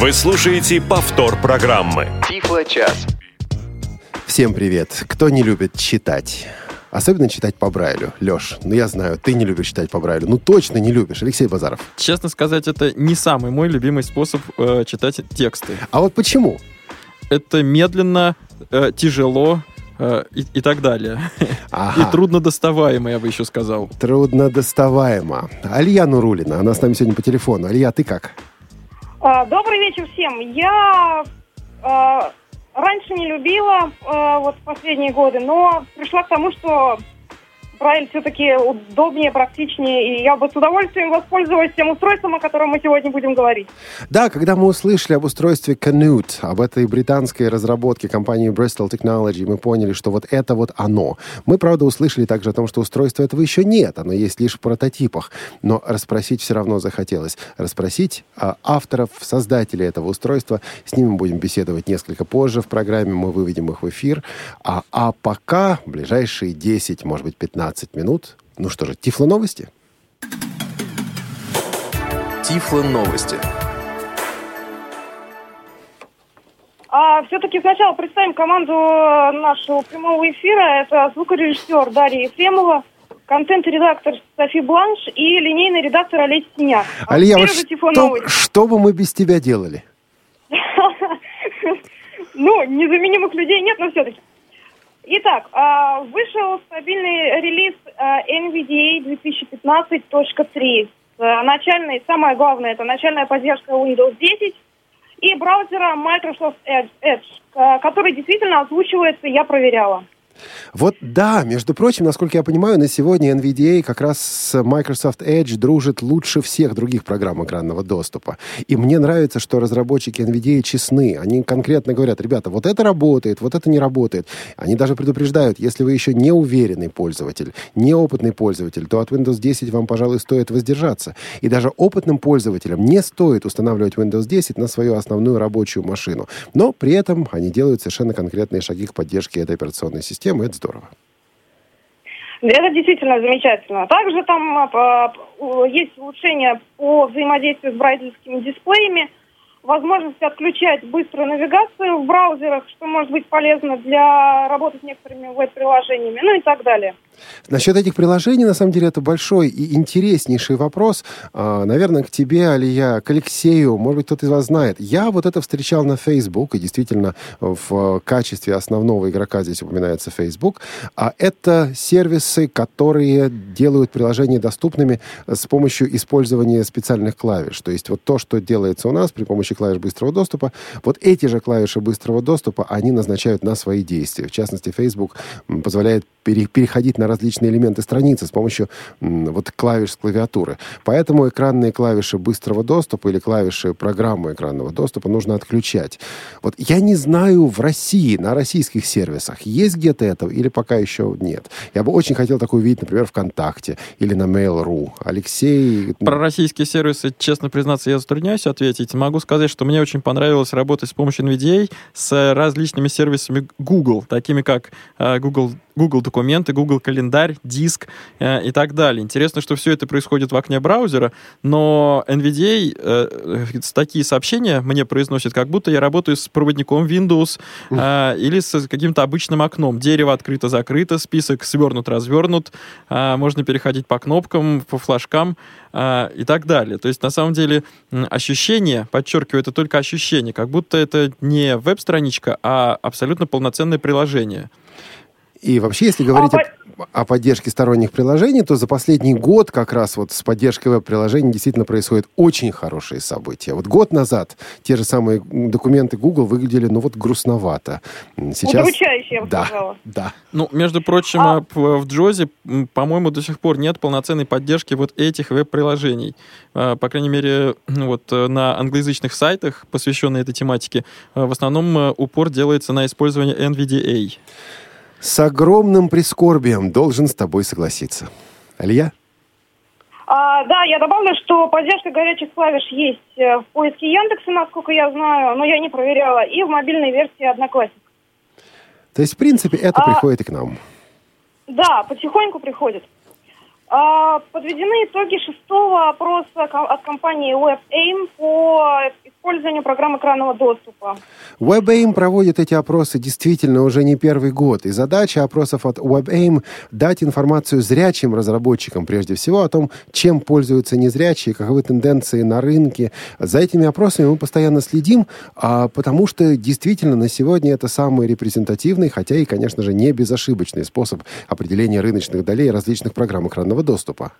Вы слушаете повтор программы. Тифло-час. Всем привет. Кто не любит читать? Особенно читать по Брайлю. Леш, ну я знаю, ты не любишь читать по Брайлю. Ну точно не любишь. Алексей Базаров. Честно сказать, это не самый мой любимый способ э, читать тексты. А вот почему? Это медленно, э, тяжело э, и, и так далее. Ага. И трудно доставаемо, я бы еще сказал. Трудно доставаемо. Алия Нурулина, она с нами сегодня по телефону. Алия, ты как? А, Добрый вечер всем. Я а, раньше не любила а, вот в последние годы, но пришла к тому, что Брайль все-таки удобнее, практичнее, и я бы с удовольствием воспользовалась тем устройством, о котором мы сегодня будем говорить. Да, когда мы услышали об устройстве Canute, об этой британской разработке компании Bristol Technology, мы поняли, что вот это вот оно. Мы, правда, услышали также о том, что устройства этого еще нет, оно есть лишь в прототипах. Но расспросить все равно захотелось. Расспросить а, авторов, создателей этого устройства. С ними мы будем беседовать несколько позже в программе, мы выведем их в эфир. А, а пока, ближайшие 10, может быть, 15 минут, ну что же, Тифло новости? Тифло новости. А все-таки сначала представим команду нашего прямого эфира. Это звукорежиссер Дарья Ефремова, контент-редактор Софи Бланш и линейный редактор Олеся Синяк. А Алия, вот что, новости. что бы мы без тебя делали? Ну, незаменимых людей нет, но все-таки. Итак, а, вышел стабильный релиз NVDA 2015.3. А, Начальный, самое главное, это начальная поддержка Windows 10 и браузера Microsoft Edge, Edge, а, который действительно озвучивается, я проверяла. Вот да, между прочим, насколько я понимаю, на сегодня NVDA как раз с Microsoft Edge дружит лучше всех других программ экранного доступа. И мне нравится, что разработчики NVDA честны. Они конкретно говорят, ребята, вот это работает, вот это не работает. Они даже предупреждают, если вы еще не уверенный пользователь, неопытный пользователь, то от Windows 10 вам, пожалуй, стоит воздержаться. И даже опытным пользователям не стоит устанавливать Windows 10 на свою основную рабочую машину. Но при этом они делают совершенно конкретные шаги к поддержке этой операционной системы. Это здорово. Это действительно замечательно. Также там а, а, есть улучшения по взаимодействию с брайлевскими дисплеями, возможность отключать быструю навигацию в браузерах, что может быть полезно для работы с некоторыми веб-приложениями, ну и так далее. Насчет этих приложений, на самом деле, это большой и интереснейший вопрос. А, наверное, к тебе, Алия, к Алексею, может быть, кто-то из вас знает. Я вот это встречал на Facebook, и действительно в качестве основного игрока здесь упоминается Facebook. А это сервисы, которые делают приложения доступными с помощью использования специальных клавиш. То есть вот то, что делается у нас при помощи клавиш быстрого доступа, вот эти же клавиши быстрого доступа, они назначают на свои действия. В частности, Facebook позволяет пере- переходить на различные элементы страницы с помощью вот клавиш с клавиатуры. Поэтому экранные клавиши быстрого доступа или клавиши программы экранного доступа нужно отключать. Вот я не знаю в России, на российских сервисах, есть где-то это или пока еще нет. Я бы очень хотел такое увидеть, например, ВКонтакте или на Mail.ru. Алексей... Про российские сервисы, честно признаться, я затрудняюсь ответить. Могу сказать, что мне очень понравилось работать с помощью NVDA с различными сервисами Google, такими как э, Google, Google документы, Google календарь, диск э, и так далее. Интересно, что все это происходит в окне браузера, но NVDA э, такие сообщения мне произносит, как будто я работаю с проводником Windows э, или с каким-то обычным окном. Дерево открыто-закрыто, список свернут-развернут, э, можно переходить по кнопкам, по флажкам э, и так далее. То есть, на самом деле, ощущение, подчеркиваю, это только ощущение, как будто это не веб-страничка, а абсолютно полноценное приложение. И вообще, если говорить А о, о поддержке сторонних приложений, то за последний год как раз вот с поддержкой веб-приложений действительно происходят очень хорошие события. Вот год назад те же самые документы Google выглядели, ну вот, грустновато. Сейчас... Удручающе, я бы Да, сказала. да. Ну, между прочим, А- э, в Джозе, м, по-моему, до сих пор нет полноценной поддержки вот этих веб-приложений. Э, По крайней мере, ну, вот э, на англоязычных сайтах, посвященных этой тематике, в основном упор делается на использование NVDA. С огромным прискорбием должен с тобой согласиться. Алия? А, да, я добавлю, что поддержка горячих клавиш есть э, в поиске Яндекса, насколько я знаю, но я не проверяла, и в мобильной версии Одноклассник. То есть, в принципе, это А- приходит и к нам. Да, потихоньку приходит. А, подведены итоги шестого опроса от компании WebAIM по использованию программ экранного доступа. WebAIM проводит эти опросы действительно уже не первый год. И задача опросов от WebAIM — дать информацию зрячим разработчикам, прежде всего, о том, чем пользуются незрячие, каковы тенденции на рынке. За этими опросами мы постоянно следим, а, потому что действительно на сегодня это самый репрезентативный, хотя и, конечно же, не безошибочный способ определения рыночных долей различных программ экранного доступа.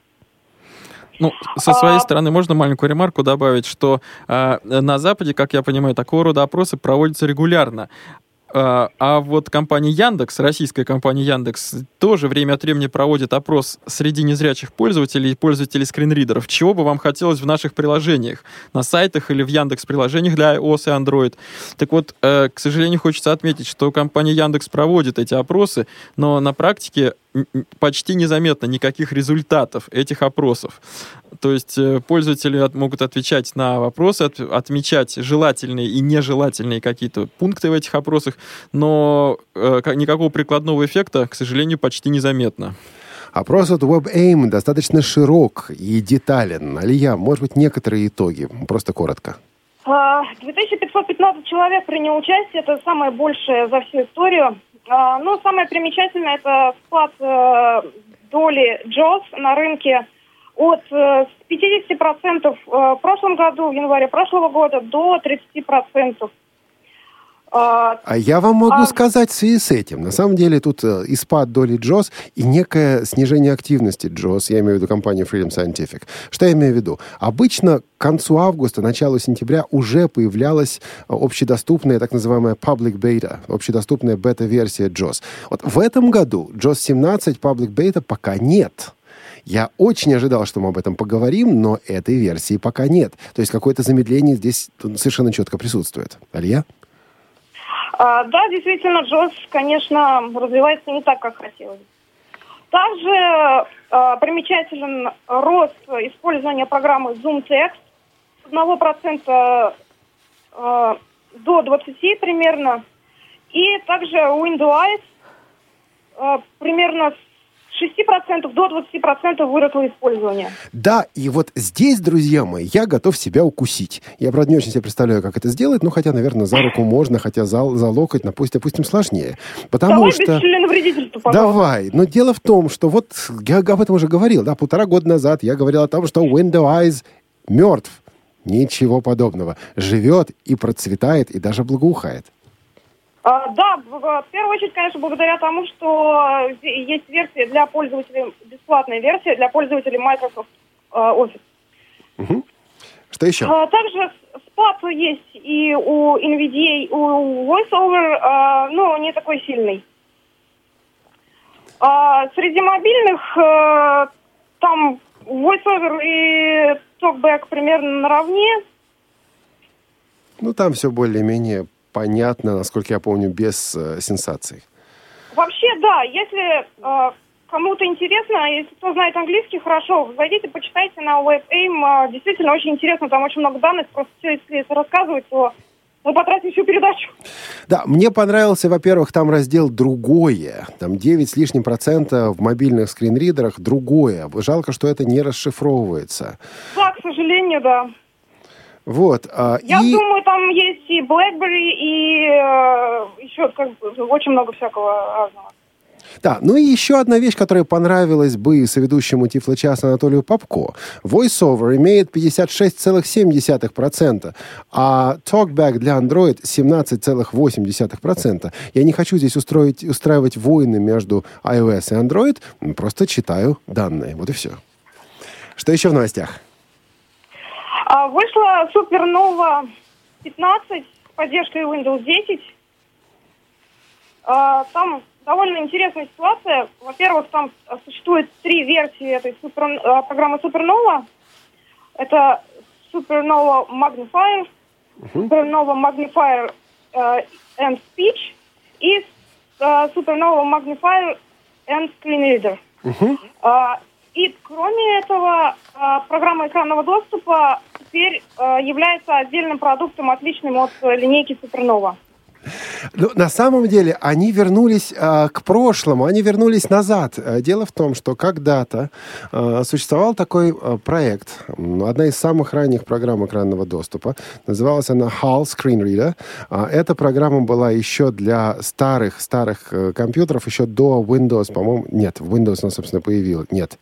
Ну, со своей А- стороны можно маленькую ремарку добавить, что э, на Западе, как я понимаю, такого рода опросы проводятся регулярно. А а вот компания Яндекс, российская компания Яндекс, тоже время от времени проводит опрос среди незрячих пользователей и пользователей скринридеров. Чего бы вам хотелось в наших приложениях, на сайтах или в Яндекс приложениях для iOS и Android. Так вот, э, к сожалению, хочется отметить, что компания Яндекс проводит эти опросы, но на практике почти незаметно никаких результатов этих опросов. То есть э, пользователи от- могут отвечать на вопросы, от- отмечать желательные и нежелательные какие-то пункты в этих опросах, но э, ка- никакого прикладного эффекта, к сожалению, почти незаметно. Опрос от WebAIM достаточно широк и детален. Алия, может быть, некоторые итоги? Просто коротко. А, 2515 человек приняло участие, это самое большее за всю историю. А, Ну, самое примечательное это спад э, доли JOS на рынке от э, с 50% э, в прошлом году, в январе прошлого года, до 30%. А, я вам могу А- сказать в связи с этим. На самом деле тут э, и спад доли JOS, и некое снижение активности JOS, я имею в виду компанию Freedom Scientific. Что я имею в виду? Обычно к концу августа, началу сентября уже появлялась э, общедоступная так называемая public beta, общедоступная бета-версия JOS. Вот в этом году JOS 17 public beta пока нет. Я очень ожидал, что мы об этом поговорим, но этой версии пока нет. То есть какое-то замедление здесь совершенно четко присутствует. Алия? А, да, действительно, Джос, конечно, развивается не так, как хотелось. Также а, примечателен рост использования программы Zoom Text с 1% а, до 20 примерно. И также Windows а, примерно с 6% до 20% выросло использование. Да, и вот здесь, друзья мои, я готов себя укусить. Я, правда, не очень себе представляю, как это сделать, ну, хотя, наверное, за руку можно, хотя за, за локоть, пусть, допустим, сложнее. Потому Давай что... без членовредительства, пожалуйста. Давай. Но дело в том, что вот я об этом уже говорил, да, полтора года назад я говорил о том, что Windows мертв. Ничего подобного. Живет и процветает, и даже благоухает. А, Да, в первую очередь, конечно, благодаря тому, что э, есть версия для пользователей, бесплатная версия для пользователей Microsoft э, Office. Что еще? А, Также спад есть и у NVDA, у VoiceOver, а, но не такой сильный. А, Среди мобильных э, там VoiceOver и TalkBack примерно наравне. Ну, там все более-менее понятно, насколько я помню, без э, сенсаций. Вообще, да, если э, кому-то интересно, если кто знает английский, хорошо, зайдите, почитайте на WebAIM. Э, действительно, очень интересно, там очень много данных. Просто все, если это рассказывать, то мы потратим всю передачу. Да, мне понравился, во-первых, там раздел «Другое». Там 9 с лишним процента в мобильных скринридерах «Другое». Жалко, что это не расшифровывается. Да, к сожалению, да. Вот. а, Я и... думаю, там есть и BlackBerry, и э, еще как очень много всякого разного. Да, ну и еще одна вещь, которая понравилась бы соведущему Тифло-часа Анатолию Попко. VoiceOver имеет 56,7%, а TalkBack для Android 17,8%. Я не хочу здесь устроить, устраивать войны между iOS и Android, просто читаю данные. Вот и все. Что еще в новостях? А, вышла Supernova 15 с поддержкой Windows 10. А, там довольно интересная ситуация. Во-первых, там существует три версии этой супер- а, программы Supernova. Это Supernova Magnifier, Supernova Magnifier э, and Speech и э, Supernova Magnifier and Screen Reader. А, И кроме этого, а, программа экранного доступа теперь а, является отдельным продуктом, отличным от э, линейки Supernova. Ну, на самом деле, они вернулись а, к прошлому, они вернулись назад. А, дело в том, что когда-то а, существовал такой а, проект, одна из самых ранних программ экранного доступа. Называлась она HAL Screen Reader. А, эта программа была еще для старых-старых э, компьютеров, еще до Windows, по-моему, нет, Windows, она, собственно, появилась. Нет,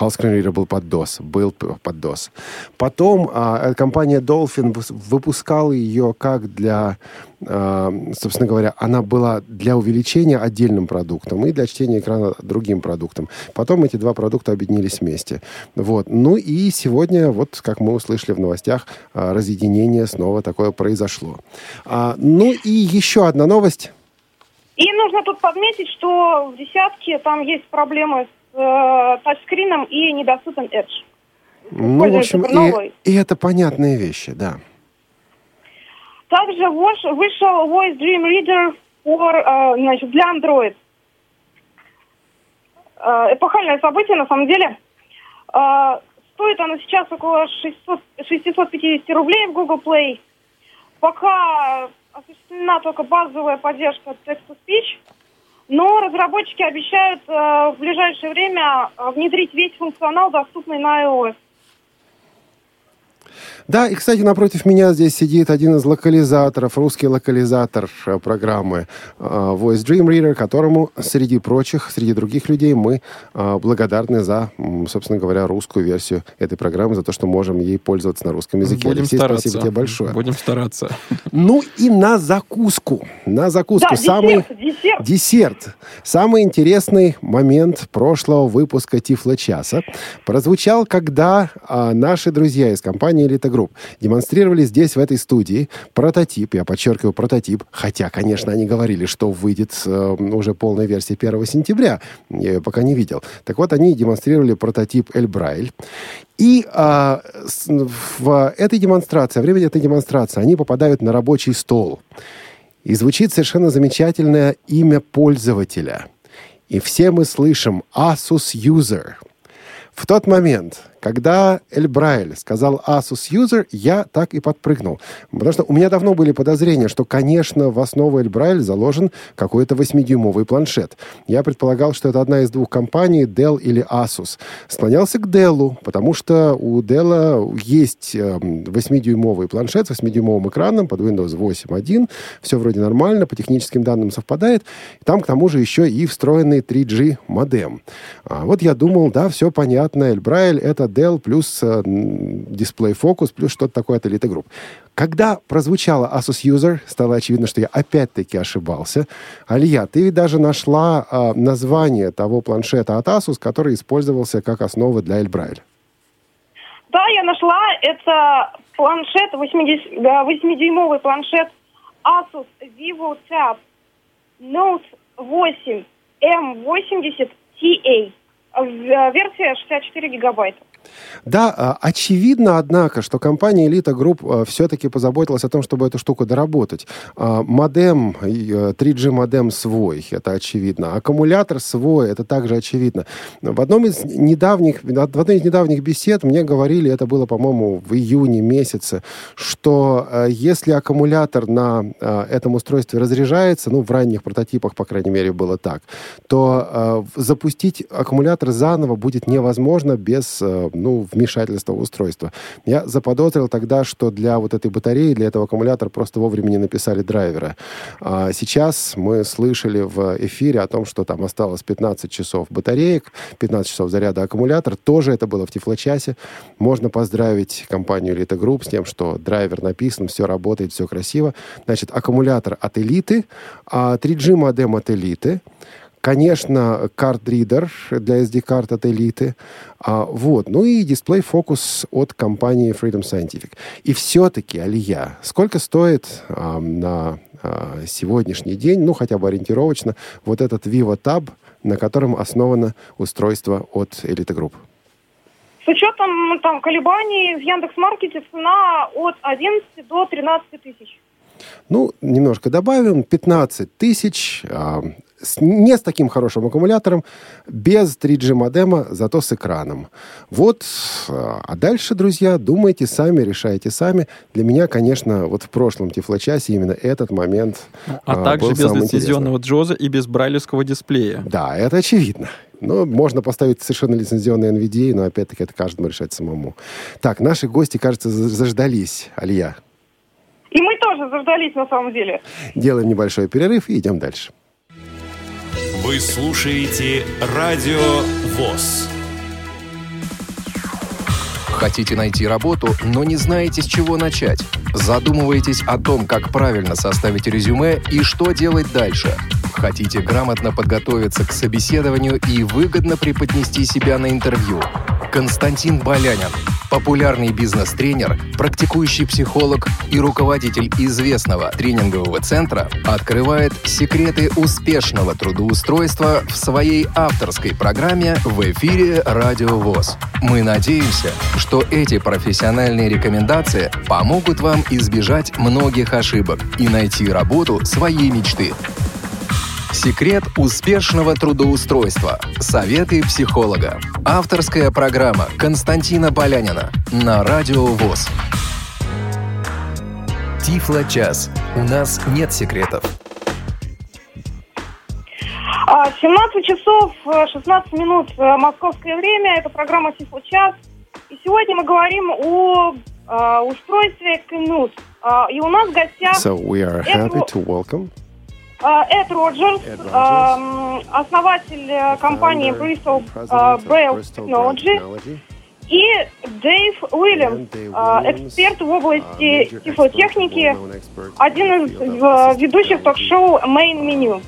Screen Reader был под DOS, был под DOS. Потом а, компания Dolphin выпускала ее как для, а, собственно говоря, она была для увеличения отдельным продуктом и для чтения экрана другим продуктом. Потом эти два продукта объединились вместе. Вот. Ну и сегодня, вот как мы услышали в новостях, а, разъединение снова такое произошло. А, ну и еще одна новость. И нужно тут подметить, что в десятке там есть проблемы с э, тачскрином и недоступен Edge. Ну, в общем, и, и это понятные вещи, да. Также вышел Voice Dream Reader for, э, значит, для Android. Э, эпохальное событие, на самом деле. Э, стоит оно сейчас около 600, 650 рублей в Google Play. Пока осуществлена только базовая поддержка text-to-speech – но разработчики обещают э, в ближайшее время э, внедрить весь функционал, доступный на iOS. Да, и, кстати, напротив меня здесь сидит один из локализаторов, русский локализатор э, программы э, Voice Dream Reader, которому, среди прочих, среди других людей, мы э, благодарны за, собственно говоря, русскую версию этой программы, за то, что можем ей пользоваться на русском языке. Будем Алексей, стараться. спасибо тебе большое. Будем стараться. Ну и на закуску. На закуску. Да, самый десерт, десерт. Десерт. Самый интересный момент прошлого выпуска Тифла часа прозвучал, когда а, наши друзья из компании Elite Group демонстрировали здесь, в этой студии, прототип, я подчеркиваю, прототип, хотя, конечно, они говорили, что выйдет э, уже полная версия 1 сентября, я ее пока не видел. Так вот, они демонстрировали прототип Эльбрайль, и с, в этой демонстрации, во время этой демонстрации, они попадают на рабочий стол. И звучит совершенно замечательное имя пользователя. И все мы слышим Asus User. В тот момент, когда Эль Брайль сказал Asus User, я так и подпрыгнул. Потому что у меня давно были подозрения, что, конечно, в основу Эль Брайль заложен какой-то 8-дюймовый планшет. Я предполагал, что это одна из двух компаний, Dell или Asus. Склонялся к Dell, потому что у Dell есть 8-дюймовый эм, планшет с 8-дюймовым экраном под Windows 8.1. Все вроде нормально, по техническим данным совпадает. Там, к тому же, еще и встроенный 3G модем. А вот я думал, да, все понятно, Эль Брайль — это Dell плюс э, Display Focus плюс что-то такое от Elite Group. Когда прозвучало Asus User, стало очевидно, что я опять-таки ошибался. Алия, ты даже нашла э, название того планшета от Asus, который использовался как основа для Эльбрайль. Да, я нашла. Это планшет, 8-дюймовый планшет Asus Vivo Tab Note 8 M80 TA. Версия 64 гигабайта. Да, а, очевидно, однако, что компания Elite Group а, все-таки позаботилась о том, чтобы эту штуку доработать. А, модем, 3G модем свой, это очевидно. Аккумулятор свой, это также очевидно. В одном из недавних, в одной из недавних бесед мне говорили, это было, по-моему, в июне месяце, что если аккумулятор на этом устройстве разряжается, ну, в ранних прототипах, по крайней мере, было так, то запустить аккумулятор заново будет невозможно без ну, вмешательства в устройство. Я заподозрил тогда, что для вот этой батареи, для этого аккумулятора просто вовремя не написали драйвера. А сейчас мы слышали в эфире о том, что там осталось 15 часов батареек, 15 часов заряда аккумулятор. Тоже это было в Тифлочасе. Можно поздравить компанию Elite Group с тем, что драйвер написан, все работает, все красиво. Значит, аккумулятор от Элиты, а 3G модем от Элиты, Конечно, карт-ридер для SD-карт от Элиты. А, вот. Ну и дисплей-фокус от компании Freedom Scientific. И все-таки, Алия, сколько стоит а, на а, сегодняшний день, ну хотя бы ориентировочно, вот этот Vivo Tab, на котором основано устройство от Elite Group? С учетом ну, там, колебаний в Яндекс.Маркете цена от 11 до 13 тысяч. Ну, немножко добавим. 15 тысяч. С- не с таким хорошим аккумулятором, без 3G модема, зато с экраном. Вот. э, А дальше, друзья, думайте сами, решайте сами. Для меня, конечно, вот в прошлом Тифлочасе именно этот момент А э, также был без лицензионного джоза и без брайлевского дисплея. да, это очевидно. Но можно поставить совершенно лицензионный NVDA, но опять-таки это каждому решать самому. Так, наши гости, кажется, за- заждались. Алия, И мы тоже заждались на самом деле. делаем небольшой перерыв и идем дальше. Вы слушаете Радио ВОЗ. Хотите найти работу, но не знаете, с чего начать? Задумываетесь о том, как правильно составить резюме и что делать дальше? Хотите грамотно подготовиться к собеседованию и выгодно преподнести себя на интервью? Константин Балянин, популярный бизнес-тренер, практикующий психолог и руководитель известного тренингового центра, открывает секреты успешного трудоустройства в своей авторской программе в эфире «Радио ВОЗ». Мы надеемся, что эти профессиональные рекомендации помогут вам избежать многих ошибок и найти работу своей мечты. Секрет успешного трудоустройства. Советы психолога. Авторская программа Константина Полянина на Радио ВОЗ. Тифло час. У нас нет секретов. А, 17 часов э, 16 минут э, московское время. Это программа «Тифло час». И сегодня мы говорим о э, устройстве Кнут. А, И у нас в гостях So we are happy to welcome э, Эд Роджерс, Эд Роджерс. основатель э, компании Bristol of Braille Technology, и Дэйв Уильямс, Уильямс, эксперт в области тифлотехники, один из э, ведущих ток-шоу Main Menu.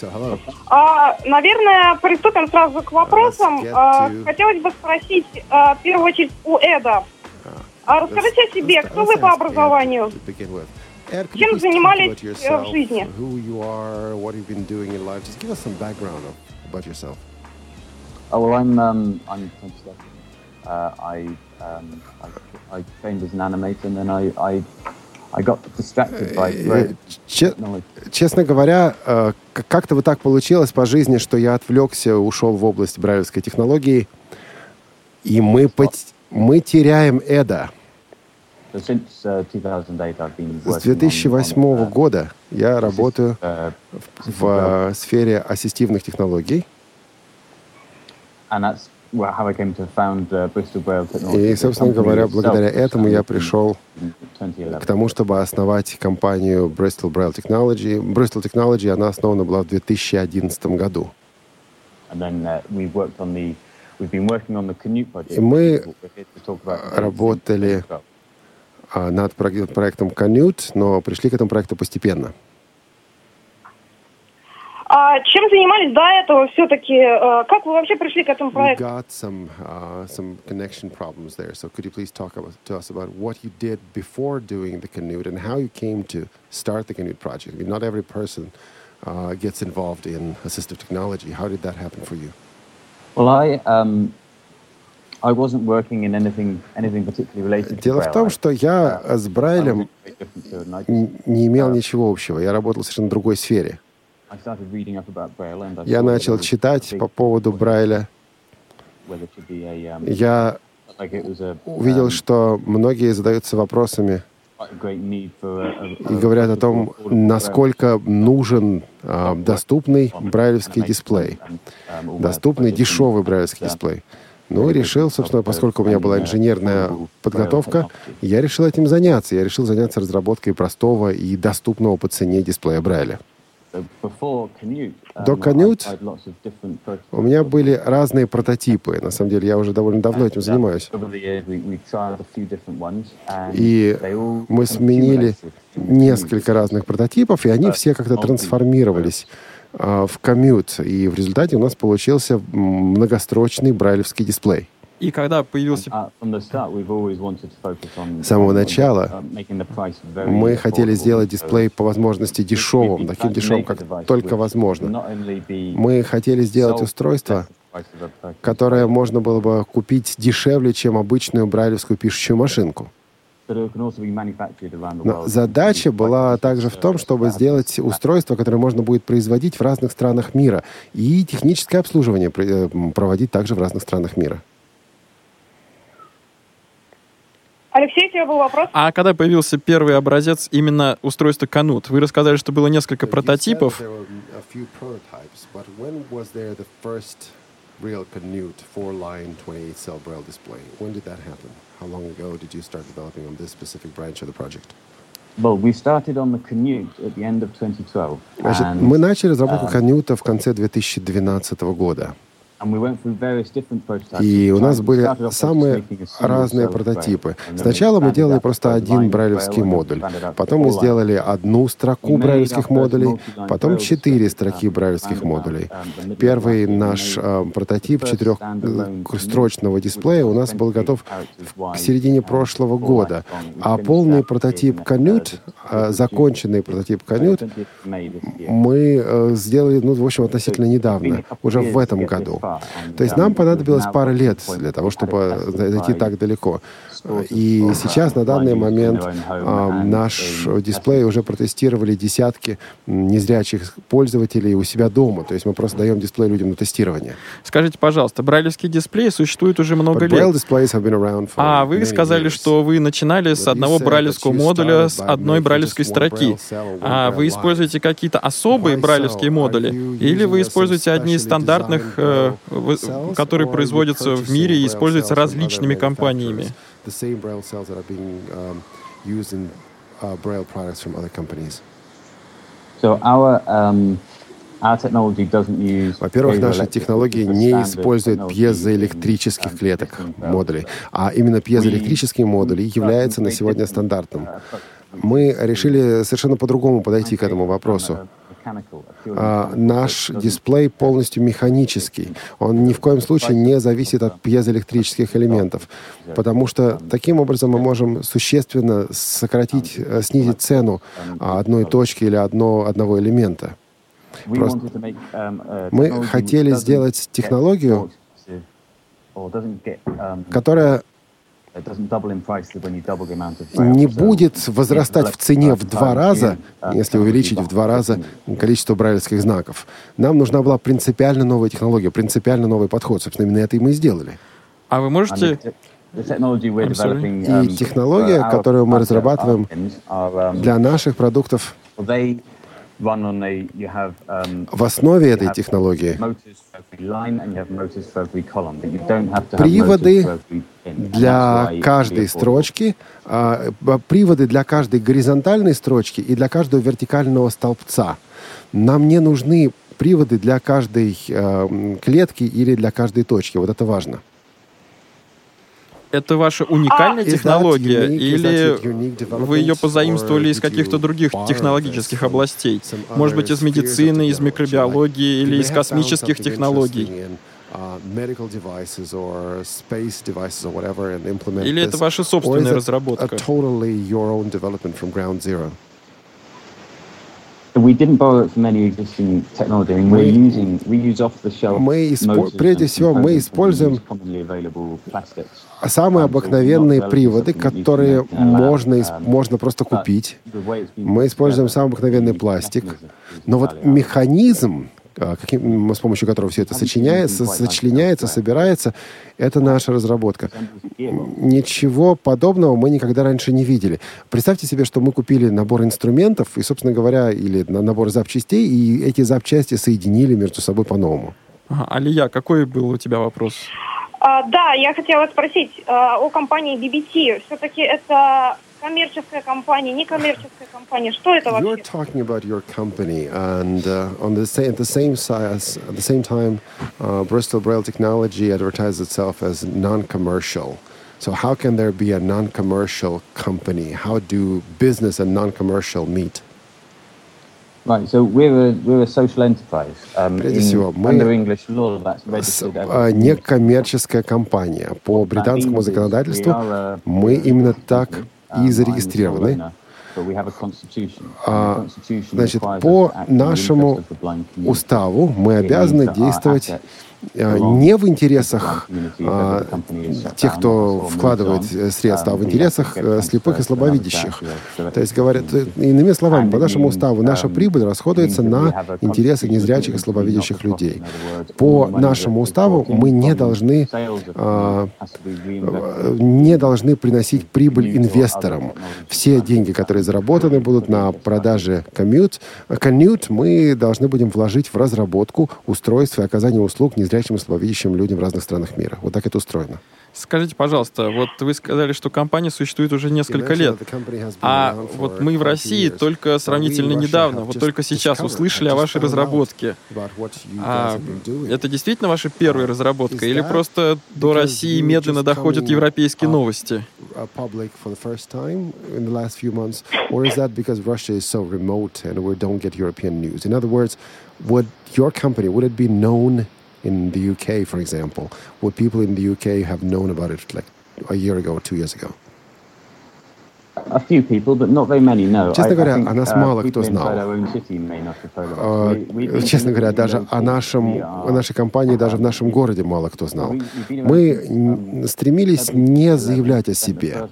So. А, наверное, приступим сразу к вопросам. А, хотелось бы спросить, а, в первую очередь, у Эда. А расскажите о себе, кто вы по образованию? Чем занимались, э, в жизни? Oh well, I'm um, I'm 27. Uh, I, um, I I trained as an animator, and then I I, I got distracted by Э, great че- technology. Честно говоря, э, как-то вот так получилось по жизни, что я отвлекся, ушел в область брайлевской технологии, и мы, мы теряем Эда. So since uh, 2008, I've been С working on- 2008 on, uh, года я работаю uh, в э, сфере ассистивных технологий. uh. И, собственно говоря, благодаря этому я пришел in 2011. к тому, чтобы основать компанию Bristol Braille Technology. Bristol Technology, она основана была в 2011 году. Uh. И мы работали а, над проек- проектом Canute, но пришли к этому проекту постепенно. А чем занимались до этого все-таки? э, Как вы вообще пришли к этому We проекту? got some uh, some connection problems there. So could you please talk about, to us about what you did before doing the Canute and how you came to start the Canute project? I mean, not every person uh, gets involved in assistive technology. How did that happen for you? Well, I um, Дело в том, I- что я с Брайлем не имел ничего общего. Я работал в совершенно другой сфере. Я начал читать по поводу Брайля. um, Я увидел, um, что многие задаются вопросами и говорят о том, насколько нужен а, доступный брайлевский дисплей, доступный дешевый брайлевский дисплей. Ну, решил, собственно, поскольку у меня была инженерная подготовка, я решил этим заняться. Я решил заняться разработкой простого и доступного по цене дисплея Брайля. До prototypes. У меня были разные прототипы. На самом деле, я уже довольно давно этим занимаюсь. И мы сменили несколько разных прототипов, и они все как-то трансформировались в коммют. И в результате у нас получился многострочный брайлевский дисплей. И когда появился Uh, С самого начала uh, Мы хотели сделать дисплей по возможности дешевым, таким дешевым, как только возможно. Мы хотели сделать устройство, которое можно было бы купить дешевле, чем обычную брайлевскую пишущую машинку. Но задача была также в том, чтобы сделать устройство, которое можно будет производить в разных странах мира, и техническое обслуживание э, проводить также в разных странах мира. Алексей, у тебя был вопрос? А когда появился первый образец именно устройства Канут? Вы рассказали, что было несколько прототипов. real Canute four-line 28-cell braille display. When did that happen? How long ago did you start developing on this specific branch of the project? Well, we started on the Canute at the end of 2012. Значит, мы начали разработку Canute в конце 2012 года. И у нас были самые разные прототипы. Сначала мы делали просто один брайлевский модуль, потом мы сделали одну строку брайлевских модулей, потом четыре строки брайлевских модулей. Первый наш э, прототип четырехстрочного дисплея у нас был готов к середине прошлого года, а полный прототип Canute, э, законченный прототип Canute, мы э, сделали, ну, в общем, относительно недавно, уже в этом году. То есть нам понадобилось пара лет для того, чтобы зайти так далеко. И сейчас, на данный момент, наш дисплей уже протестировали десятки незрячих пользователей у себя дома. То есть мы просто даем дисплей людям на тестирование. Скажите, пожалуйста, брайлевские дисплеи существуют уже много лет. А вы сказали, что вы начинали с одного брайлевского модуля, с одной брайлевской строки. А вы используете какие-то особые брайлевские модули? Или вы используете одни из стандартных, э, которые производятся в мире и используются различными компаниями? um, uh? So our um, во-первых, наша технология не использует пьезоэлектрических клеток модулей, а именно пьезоэлектрические модули являются на сегодня стандартным. Мы решили совершенно по-другому подойти к этому вопросу. А, наш дисплей полностью механический. Он ни в коем случае не зависит от пьезоэлектрических элементов, потому что таким образом мы можем существенно сократить, э, снизить цену одной точки или одно, одного элемента. Просто мы хотели сделать технологию, которая не будет возрастать в цене в два раза, если увеличить в два раза количество брайлевских знаков. Нам нужна была принципиально новая технология, принципиально новый подход. Собственно, именно это и мы сделали. А вы можете... И технология, которую мы разрабатываем для наших продуктов, в основе этой технологии приводы для каждой строчки, а, приводы для каждой горизонтальной строчки и для каждого вертикального столбца. Нам не нужны приводы для каждой а, клетки или для каждой точки. Вот это важно это ваша уникальная а, технология, или вы ее позаимствовали из каких-то других технологических областей? Может быть, из медицины, из микробиологии или из космических технологий? Или это ваша собственная разработка? Мы, прежде всего, мы используем самые обыкновенные приводы, которые можно, можно просто купить. Мы используем самый обыкновенный пластик. Но вот механизм, а, каким, с помощью которого все это сочиняется, сочленяется, собирается, это наша разработка. Ничего подобного мы никогда раньше не видели. Представьте себе, что мы купили набор инструментов и, собственно говоря, или набор запчастей, и эти запчасти соединили между собой по-новому. Ага, Алия, какой был у тебя вопрос? А, да, я хотела спросить а, о компании BBT. Все-таки это коммерческая компания, некоммерческая компания. Что это вообще? You're talking about your company, and uh, on the same, at the same size, at the same time, uh, Bristol Braille Technology advertises itself as non-commercial. So how can there be a non-commercial company? How do business and non-commercial meet? Right, so we're a, we're a social enterprise. Um, Прежде всего, мы некоммерческая компания. По британскому законодательству мы именно так и зарегистрированы. А, значит, по нашему уставу мы обязаны действовать не в интересах а, тех, кто вкладывает э, средства, а в интересах э, слепых и слабовидящих. То есть, говорят, э, иными словами, по нашему уставу, наша прибыль расходуется на интересы незрячих и слабовидящих людей. По нашему уставу мы не должны, а, не должны приносить прибыль инвесторам. Все деньги, которые заработаны будут на продаже Commute, Commute мы должны будем вложить в разработку устройств и оказание услуг незрячим и слабовидящим людям в разных странах мира. Вот так это устроено. Скажите, пожалуйста, вот вы сказали, что компания существует уже несколько лет, а вот мы в России только сравнительно недавно, вот только сейчас услышали о вашей разработке. А это действительно ваша первая разработка или просто до России медленно доходят европейские новости? So remote and we don't get European news? In other words, would your company, would it be known in the UK, for example, would people in the UK have known about it like a year ago or two years ago? A few people, but not very many, no. Честно говоря, о нас мало кто знал. Честно говоря, даже о, нашем, о нашей компании даже в нашем городе мало кто знал. Мы стремились не заявлять о себе.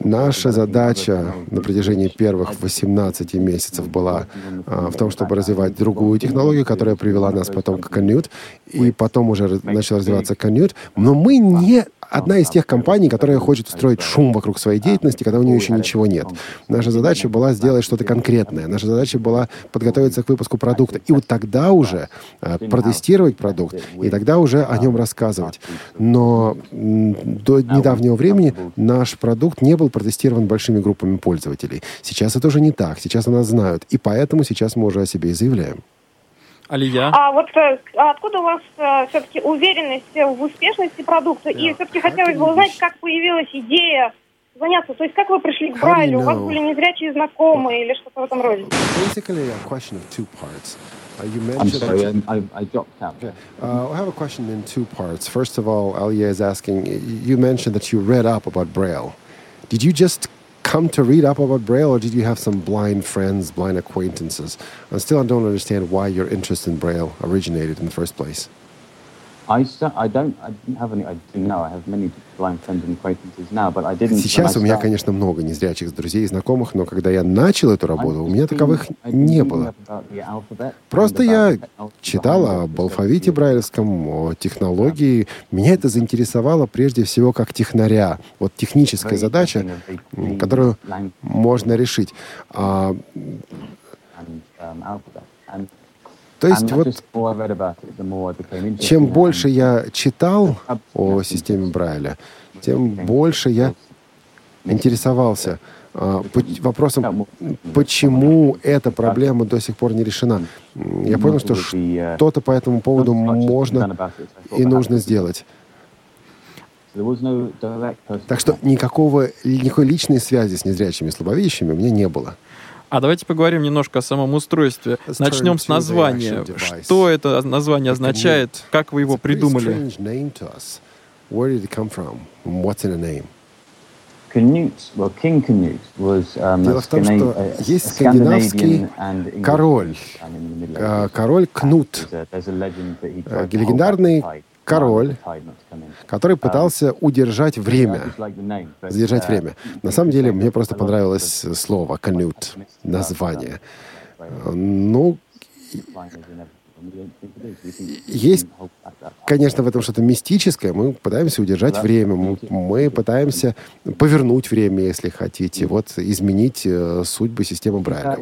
Наша задача на протяжении первых 18 месяцев была а, в том, чтобы развивать другую технологию, которая привела нас потом к Canute, и потом уже начал развиваться Canute. Но мы не одна из тех компаний, которая хочет устроить шум вокруг своей деятельности, когда у нее еще ничего нет. Наша задача была сделать что-то конкретное. Наша задача была подготовиться к выпуску продукта. И вот тогда уже э, протестировать продукт, и тогда уже о нем рассказывать. Но до недавнего времени наш продукт не был протестирован большими группами пользователей. Сейчас это уже не так. Сейчас о нас знают. И поэтому сейчас мы уже о себе и заявляем. Алия? А вот э, откуда у вас э, все-таки уверенность в успешности продукта? И все-таки хотелось бы узнать, как появилась идея заняться. То есть как вы пришли к Брайлю? У вас были незрячие знакомые или что-то в этом роде? Basically, a question of two parts. Uh, you I'm mentioned sorry, that you- I, I dropped out. Okay. Uh, I have a question in two parts. First of all, Alia is asking, you mentioned that you read up about Braille. Did you just come to read up about Braille, or did you have some blind friends, blind acquaintances? And still, I don't understand why your interest in Braille originated in the first place. I, I don't, I didn't have any, I know, I have many blind friends and acquaintances now, but I didn't. Сейчас I у меня, started- конечно, много незрячих друзей и знакомых, но когда я начал эту работу, у меня таковых не было. Просто я читал об алфавите брайлевском, о технологии. Меня это заинтересовало прежде всего как технаря. Вот техническая задача, которую можно решить. А, то есть вот чем больше я читал о системе Брайля, тем больше я интересовался по- вопросом, почему эта проблема до сих пор не решена. Я понял, что что-то по этому поводу можно и нужно сделать. Так что никакого, никакой личной связи с незрячими и слабовидящими у меня не было. А давайте поговорим немножко о самом устройстве. Начнем с названия. Что это название означает? Как вы его придумали? Canute, well, King Canute was um, Дело a в том, что есть скандинавский король, а, король Кнут, А, легендарный король, который пытался удержать время, задержать время. На самом деле, мне просто понравилось слово «канют», название. Ну, Есть, конечно, в этом что-то мистическое. Мы пытаемся удержать время, мы, мы пытаемся повернуть время, если хотите, вот изменить э, судьбы системы Брайля.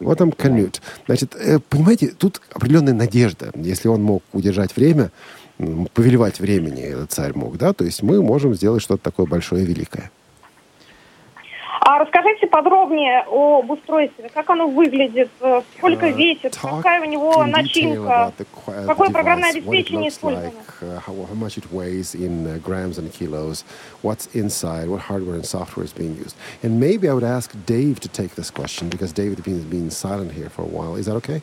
Вот там канют. Значит, э, понимаете, тут определенная надежда. Если он мог удержать время, повелевать времени, царь мог, да, то есть мы можем сделать что-то такое большое и великое. А расскажите подробнее об устройстве, как оно выглядит, э, сколько Uh, весит, какая у него начинка, uh, какое программное обеспечение использовано. uh, how, much it weighs in uh, grams and kilos, what's inside, what hardware and software is being used. And maybe I would ask Dave to take this question because David has been silent here for a while. Is that okay?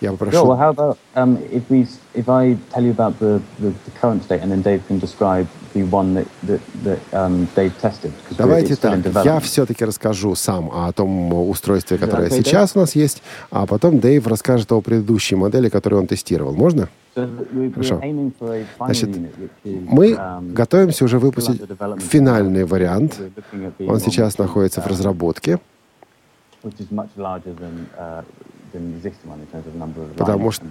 Я Sure. попрошу... Well, how about um, if we if I tell you about the, the, the current state, and then Dave can describe the one that that, that um, Dave tested. Давайте так, я все-таки расскажу сам о том устройстве, которое окей, сейчас у нас есть, а потом Дэйв расскажет о предыдущей модели, которую он тестировал. Можно? Хорошо. Значит, Мы um, готовимся уже выпустить финальный вариант. Он сейчас находится в um, разработке, uh, Потому что-.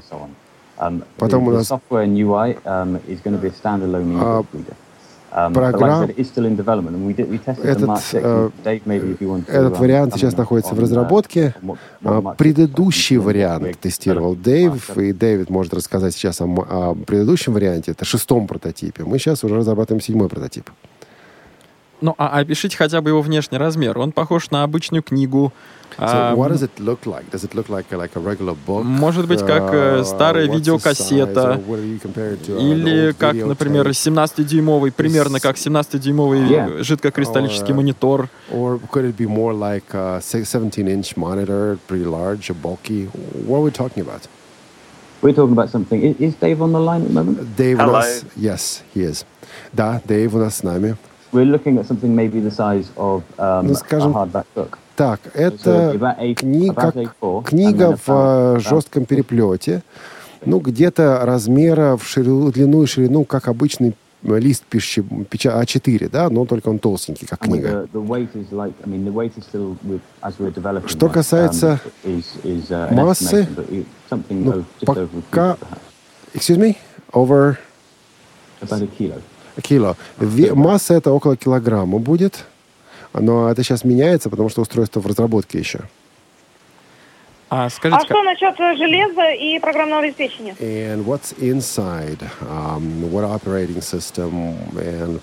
Um, Потом у нас- software and UI um, is going to be a standalone А, ebook reader. Um, but like I программ- Этот, the Mark 6. э, Dave, maybe if you want to, Этот um, вариант сейчас находится в uh, разработке. on what- А, what Mark 6 Предыдущий вариант тестировал. Дэйв, и Дэвид может рассказать сейчас о, о предыдущем варианте, это шестом прототипе. Мы сейчас уже разрабатываем седьмой прототип. Ну, а опишите хотя бы его внешний размер. Он похож на обычную книгу. So А, what does it look like? Does it look like a, like a regular book? Может быть, как, э, Uh, старая видеокассета. to, uh, Или как, например, 17-дюймовый, примерно как 17-дюймовый Yeah. жидкокристаллический Or, uh, монитор. Or could it be more like a 17-inch monitor, pretty large, bulky? What are we talking about? We're talking about something. Is, is Dave on the line at the moment? У Hello. нас... Yes, he is. Да, Дэйв у нас с нами. We're looking at something maybe the size of um, Ну, скажем, a hardback book. Так, это книга, about A4, and книга в э, жестком переплете. Ну, где-то размера в ширину, длину и ширину, как обычный э, лист пищи, печа- А4, да, но только он толстенький, как книга. Что касается um, uh, массы, ну, пока-. Excuse me? Over About a kilo. Кило. Ве- масса это около килограмма будет. Но это сейчас меняется, потому что устройство в разработке еще. А А скажите, что насчет э, железа и программного обеспечения? And what's inside? Um, what operating system and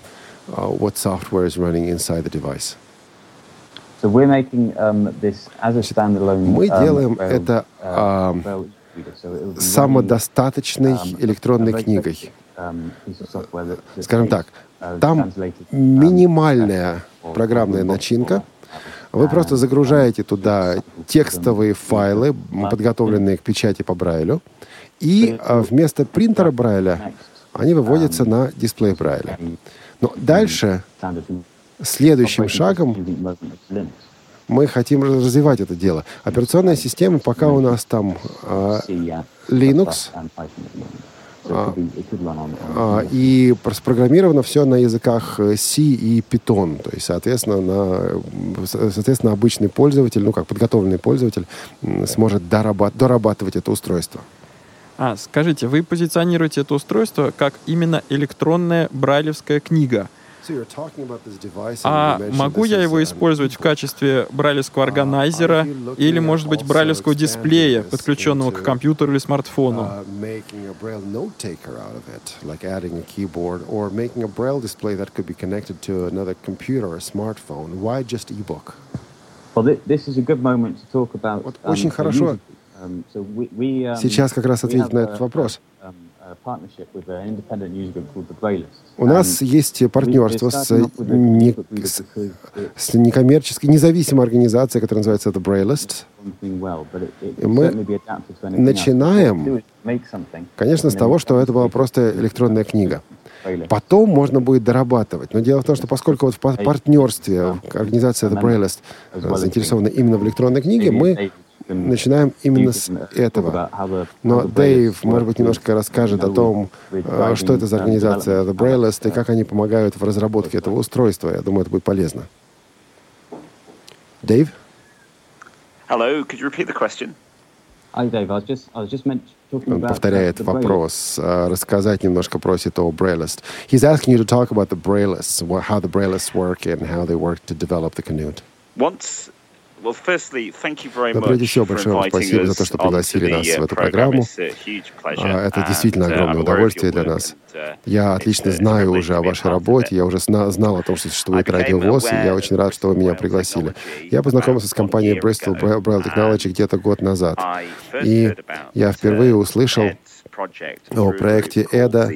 uh, what software is running inside the device? So we're making um, this as a standalone. Мы um, делаем это, uh, be самодостаточной um, электронной книгой. Um, that- that Скажем так, uh, там um, минимальная программная начинка. Вы просто загружаете туда текстовые файлы, подготовленные к печати по Брайлю, и вместо принтера Брайля они выводятся на дисплей Брайля. Но дальше, следующим шагом, мы хотим развивать это дело. Операционная система пока у нас там yeah, Linux. А, Linux. и спрограммировано все на языках э, C и Python. То есть, соответственно, на, соответственно, обычный пользователь, ну как подготовленный пользователь, сможет дорабат- дорабатывать это устройство. а, скажите, вы позиционируете это устройство как именно электронная брайлевская книга. А могу я его использовать в качестве брайлевского органайзера или, может быть, брайлевского дисплея, подключенного к компьютеру или смартфону? uh, Вот um, очень хорошо. Um, um, Сейчас как раз ответить на этот вопрос. У нас есть партнерство с, a не- с, с некоммерческой, независимой организацией, которая называется The Braillist. И мы начинаем, Конечно, с того, что это была просто электронная книга. Потом можно будет дорабатывать. Но дело в том, что поскольку вот в пар- партнерстве организация The Braillist э, заинтересована именно в электронной книге, мы начинаем именно с uh, этого. Но Дэйв, может быть, немножко расскажет о том, э, что это за um, организация The Braillist и uh, как они помогают в разработке этого устройства. Я думаю, это будет полезно. Дэйв? Hello, could you repeat the question? Он повторяет вопрос, э, рассказать немножко просит о Braillist. He's asking you to talk about the Braillists, how the Braillists work and how they work to develop the Canute. Once, much прежде всего, большое вам спасибо за то, что пригласили нас uh, в эту program. программу. А, Это действительно uh, огромное удовольствие для нас. uh, Я отлично uh, знаю уже о вашей работе, я уже зна- знал о том, что существует Радио ВОЗ, и я очень рад, что вы меня пригласили. Я познакомился с компанией Bristol Braille Technology где-то год назад. И я впервые uh, услышал о проекте Эда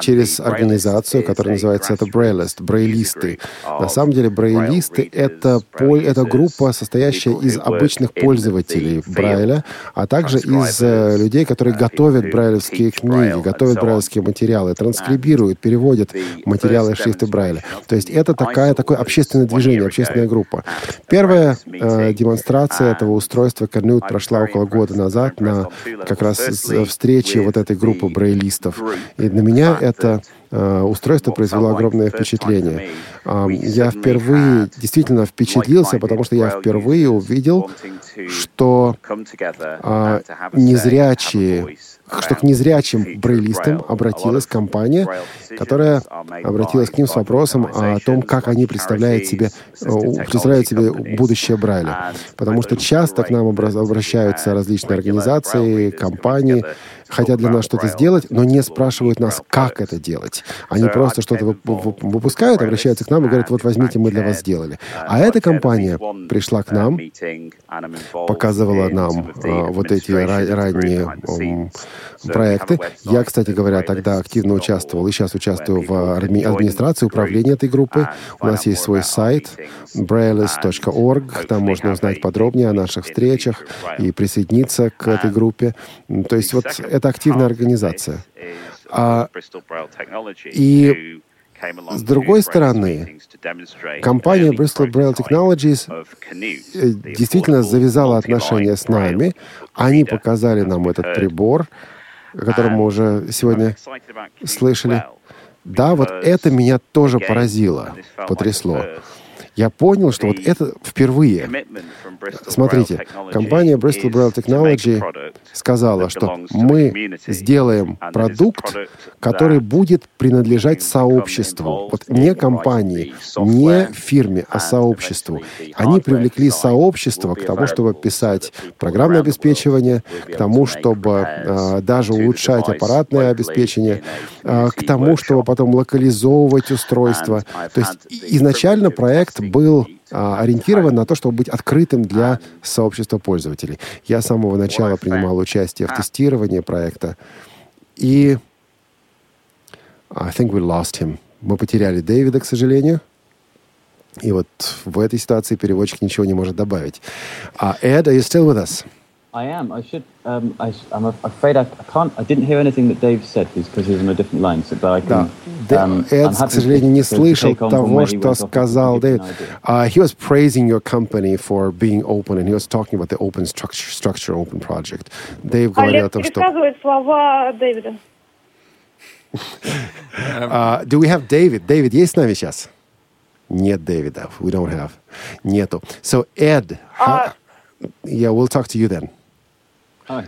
через организацию, которая называется это Braillist, брейлисты. На самом деле брейлисты — это, пол- это группа, состоящая из обычных пользователей Брайля, а также из э, людей, которые готовят брайлевские книги, готовят брайлевские материалы, транскрибируют, переводят материалы шрифта Брайля. То есть это такая, такое общественное движение, общественная группа. Первая э, демонстрация этого устройства Корнют прошла около года назад на как раз встрече вот этой группы брейлистов. И на меня это э, устройство произвело огромное впечатление. Я впервые действительно впечатлился, потому что я впервые увидел, что а, незрячие, что к незрячим брейлистам обратилась компания, которая обратилась к ним с вопросом о том, как они представляют себе, представляют себе будущее Брайля. Потому что часто к нам обра- обращаются различные организации, компании, хотят для нас что-то сделать, но не спрашивают нас, как это делать. Они просто что-то вып- вып- выпускают, обращаются к нам и говорят, вот возьмите, мы для вас сделали. А эта компания пришла к нам, показывала нам а, вот эти ра- ранние м, проекты. Я, кстати говоря, тогда активно участвовал и сейчас участвую в адми- администрации управления этой группы. У нас есть свой сайт braillist.org, там можно узнать подробнее о наших встречах и присоединиться к этой группе. То есть вот это активная организация. А, и с другой стороны, компания Bristol Braille Technologies э, действительно завязала отношения с нами. Они показали нам этот прибор, о котором мы уже сегодня слышали. Да, вот это меня тоже поразило, потрясло. Я понял, что вот это впервые. Смотрите, компания Bristol Braille Technology сказала, что мы сделаем продукт, который будет принадлежать сообществу. Вот не компании, не фирме, а сообществу. Они привлекли сообщество к тому, чтобы писать программное обеспечивание, к тому, чтобы а, даже улучшать аппаратное обеспечение, а, к тому, чтобы потом локализовывать устройство. То есть изначально проект был а, ориентирован на то, чтобы быть открытым для сообщества пользователей. Я с самого начала принимал участие в тестировании проекта. И I think we lost him. Мы потеряли Дэвида, к сожалению. И вот в этой ситуации переводчик ничего не может добавить. А Эд, are you still with us? I am. I should. Um, I, am afraid I, I can't. I didn't hear anything that Dave said because he was on a different line. So, but I Да. can. Дэ- um, I'm Эд, happy к сожалению, не to- to слышал take on from того, where he что went off and сказал give you Дэвид. an idea. Uh, he was praising your company for being open, and he was talking about the open structure, structure open project. Дэйв говорил о Олег том, что... пересказывает слова Дэвида. Uh, do we have David? David есть с нами сейчас? Нет Дэвида. We don't have. Нету. So, Ed, how... yeah, we'll talk to you then. Hi.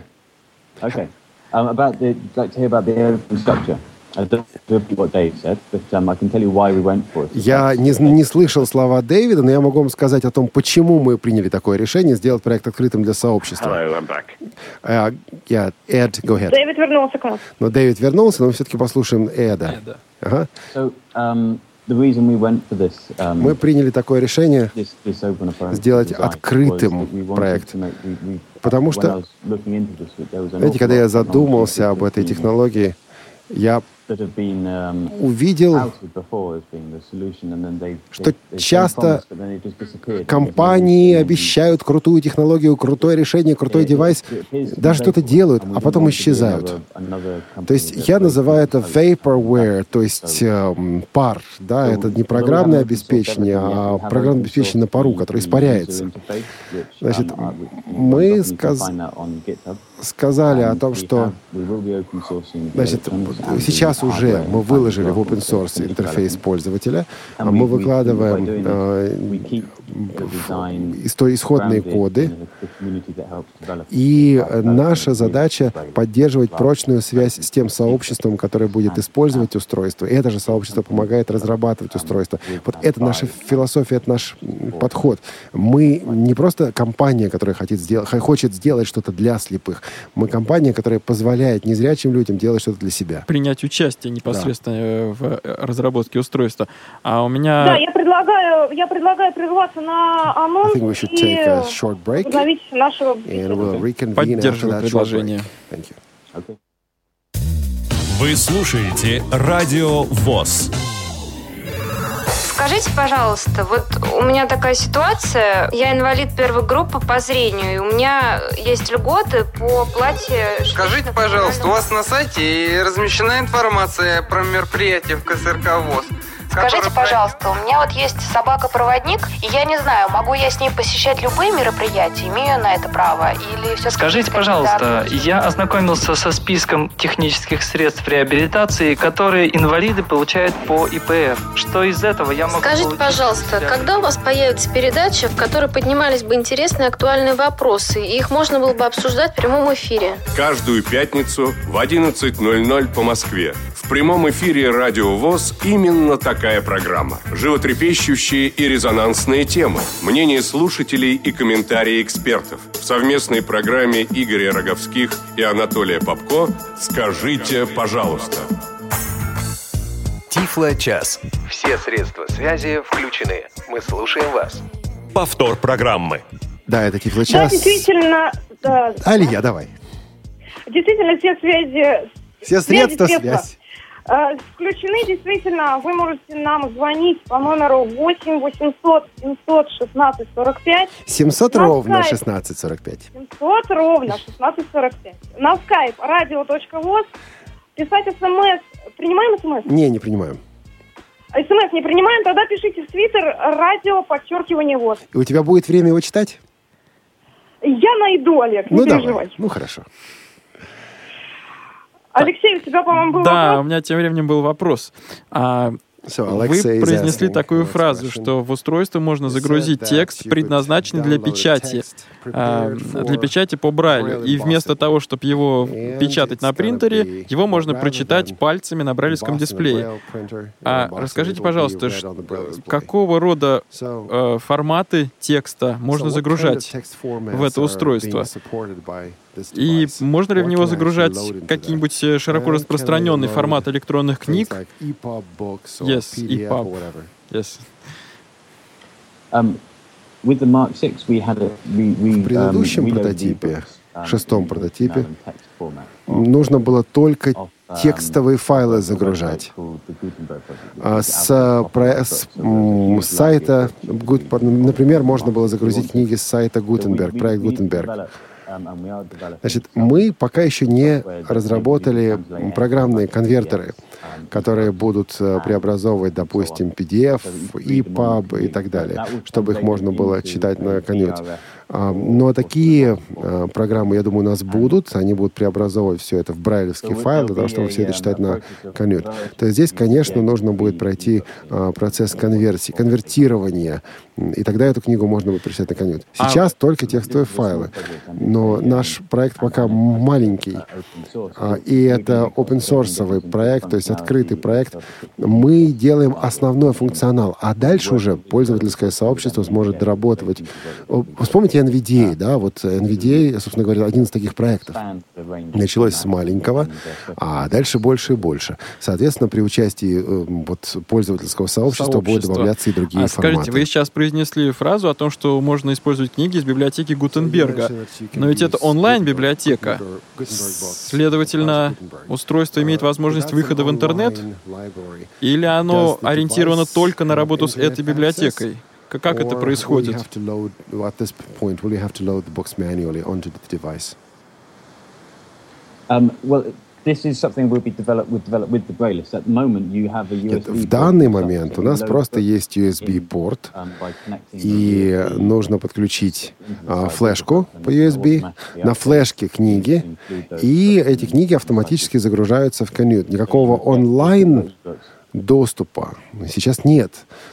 Okay. Um, about the, I'd like to hear about the open structure. I don't know what Dave said, but I can tell you why we went for it. Я не, не слышал слова Дэвида, но я могу вам сказать о том, почему мы приняли такое решение сделать проект открытым для сообщества. Hello, I'm back. Uh, yeah, Ed, go ahead. Дэвид вернулся к нам. Но Дэвид вернулся, но мы все-таки послушаем Эда. Эда. Ага. So um, um, Мы приняли такое решение, сделать открытым проект. Потому что, знаете, когда я задумался об этой технологии, я um, увидел, что часто компании обещают крутую технологию, крутое решение, крутой девайс, даже что-то делают, а потом исчезают. То есть я называю это vaporware, то есть эм, пар, да, это не программное обеспечение, а программное обеспечение на пару, которое испаряется. Значит, мы сказ- сказали о том, что Значит, сейчас уже мы выложили в open source интерфейс пользователя, а мы выкладываем э, исто- исходные коды, и э, наша задача поддерживать прочную связь с тем сообществом, которое будет использовать устройство. И это же сообщество помогает разрабатывать устройство. Вот это наша философия, это наш подход. Мы не просто компания, которая хочет сделать, хочет сделать что-то для слепых. Мы компания, которая позволяет незрячим людям делать что-то для себя. принять участие непосредственно э, в э, разработке устройства. А у меня... Да, я предлагаю, я предлагаю прерваться на I анонс think we should и take a short break возобновить нашего and we'll Поддерживаю предложение. Thank you. Okay. Вы слушаете Радио ВОЗ. Скажите, пожалуйста, вот у меня такая ситуация, я инвалид первой группы по зрению, и у меня есть льготы по плате... Скажите, пожалуйста, у вас на сайте размещена информация про мероприятие в КСРК ВОЗ? Скажите, пожалуйста, у меня вот есть собака-проводник, и я не знаю, могу я с ней посещать любые мероприятия, имею на это право, или все Скажите, пожалуйста, я ознакомился со списком технических средств реабилитации, которые инвалиды получают по ИПР. Что из этого я могу Скажите, пожалуйста, для- когда у вас появится передача, в которой поднимались бы интересные актуальные вопросы, и их можно было бы обсуждать в прямом эфире? Каждую пятницу в 11.00 по Москве. В прямом эфире «Радио ВОЗ» именно такая программа. Животрепещущие и резонансные темы, мнения слушателей и комментарии экспертов. В совместной программе Игоря Роговских и Анатолия Попко «Скажите, пожалуйста». Тифло-час. Все средства связи включены. Мы слушаем вас. Повтор программы. Да, это Да, Тифло-час. действительно, да, Алия, давай. действительно все связи... Все средства средства, связи. Э, включены, действительно, вы можете нам звонить по номеру 8 800 700 16 45. 700 На ровно скайп. 1645. 700 ровно 1645. На skype radio.voz. Писать смс. Принимаем смс? Не, не принимаем. СМС не принимаем, тогда пишите в твиттер радио подчеркивание ВОЗ. И у тебя будет время его читать? Я найду, Олег, не ну, переживай. давай. Ну, хорошо. Алексей, у тебя, по-моему, был Да, у вопрос? меня тем временем был вопрос. А, So, Вы Alexei произнесли такую фразу, что в устройство можно загрузить текст, could предназначенный для печати, для for печати по Брайлю. И вместо того, чтобы его печатать на принтере, его можно прочитать пальцами на брайлевском дисплее. А расскажите, пожалуйста, какого рода э, форматы текста можно загружать в это устройство? И можно ли в него загружать какие-нибудь э, широко распространенный формат электронных книг? or Yes, EPUB. Yes. Um, В предыдущем прототипе, шестом прототипе. Нужно было только um, текстовые файлы загружать. А С, copy с, с сайта, например, можно было загрузить книги с сайта Гутенберг, проект Гутенберг. um, Значит, мы пока еще не разработали программные конвертеры, которые будут э, преобразовывать, допустим, PDF, EPUB и так далее, чтобы их можно было читать на конверте. А, Но такие э, программы, я думаю, у нас будут. Они будут преобразовывать все это в брайлевский файл для того, чтобы все это читать на конверт. То есть здесь, конечно, нужно будет пройти а, процесс конверсии, конвертирования. И тогда эту книгу можно будет прочитать на конверт. Сейчас только текстовые файлы. Но наш проект пока маленький. А, И это open source проект, то есть открытый проект. Мы делаем основной функционал, а дальше уже пользовательское сообщество сможет дорабатывать. Вспомните NVDA, да, вот NVDA, собственно говоря, один из таких проектов. Началось с маленького, а дальше больше и больше. Соответственно, при участии э, вот, пользовательского сообщества, будут Сообщества. добавляться и другие А скажите, форматы. вы сейчас произнесли фразу о том, что можно использовать книги из библиотеки Гутенберга. Но ведь это онлайн-библиотека. Следовательно, устройство имеет возможность выхода в интернет? Или оно ориентировано только на работу с этой библиотекой? Как это происходит? Um, well, Нет, в данный момент у нас просто есть USB-порт, um, и нужно подключить а, флешку по USB, на флешке книги, и эти книги автоматически загружаются в конют. Никакого онлайн доступа сейчас нет.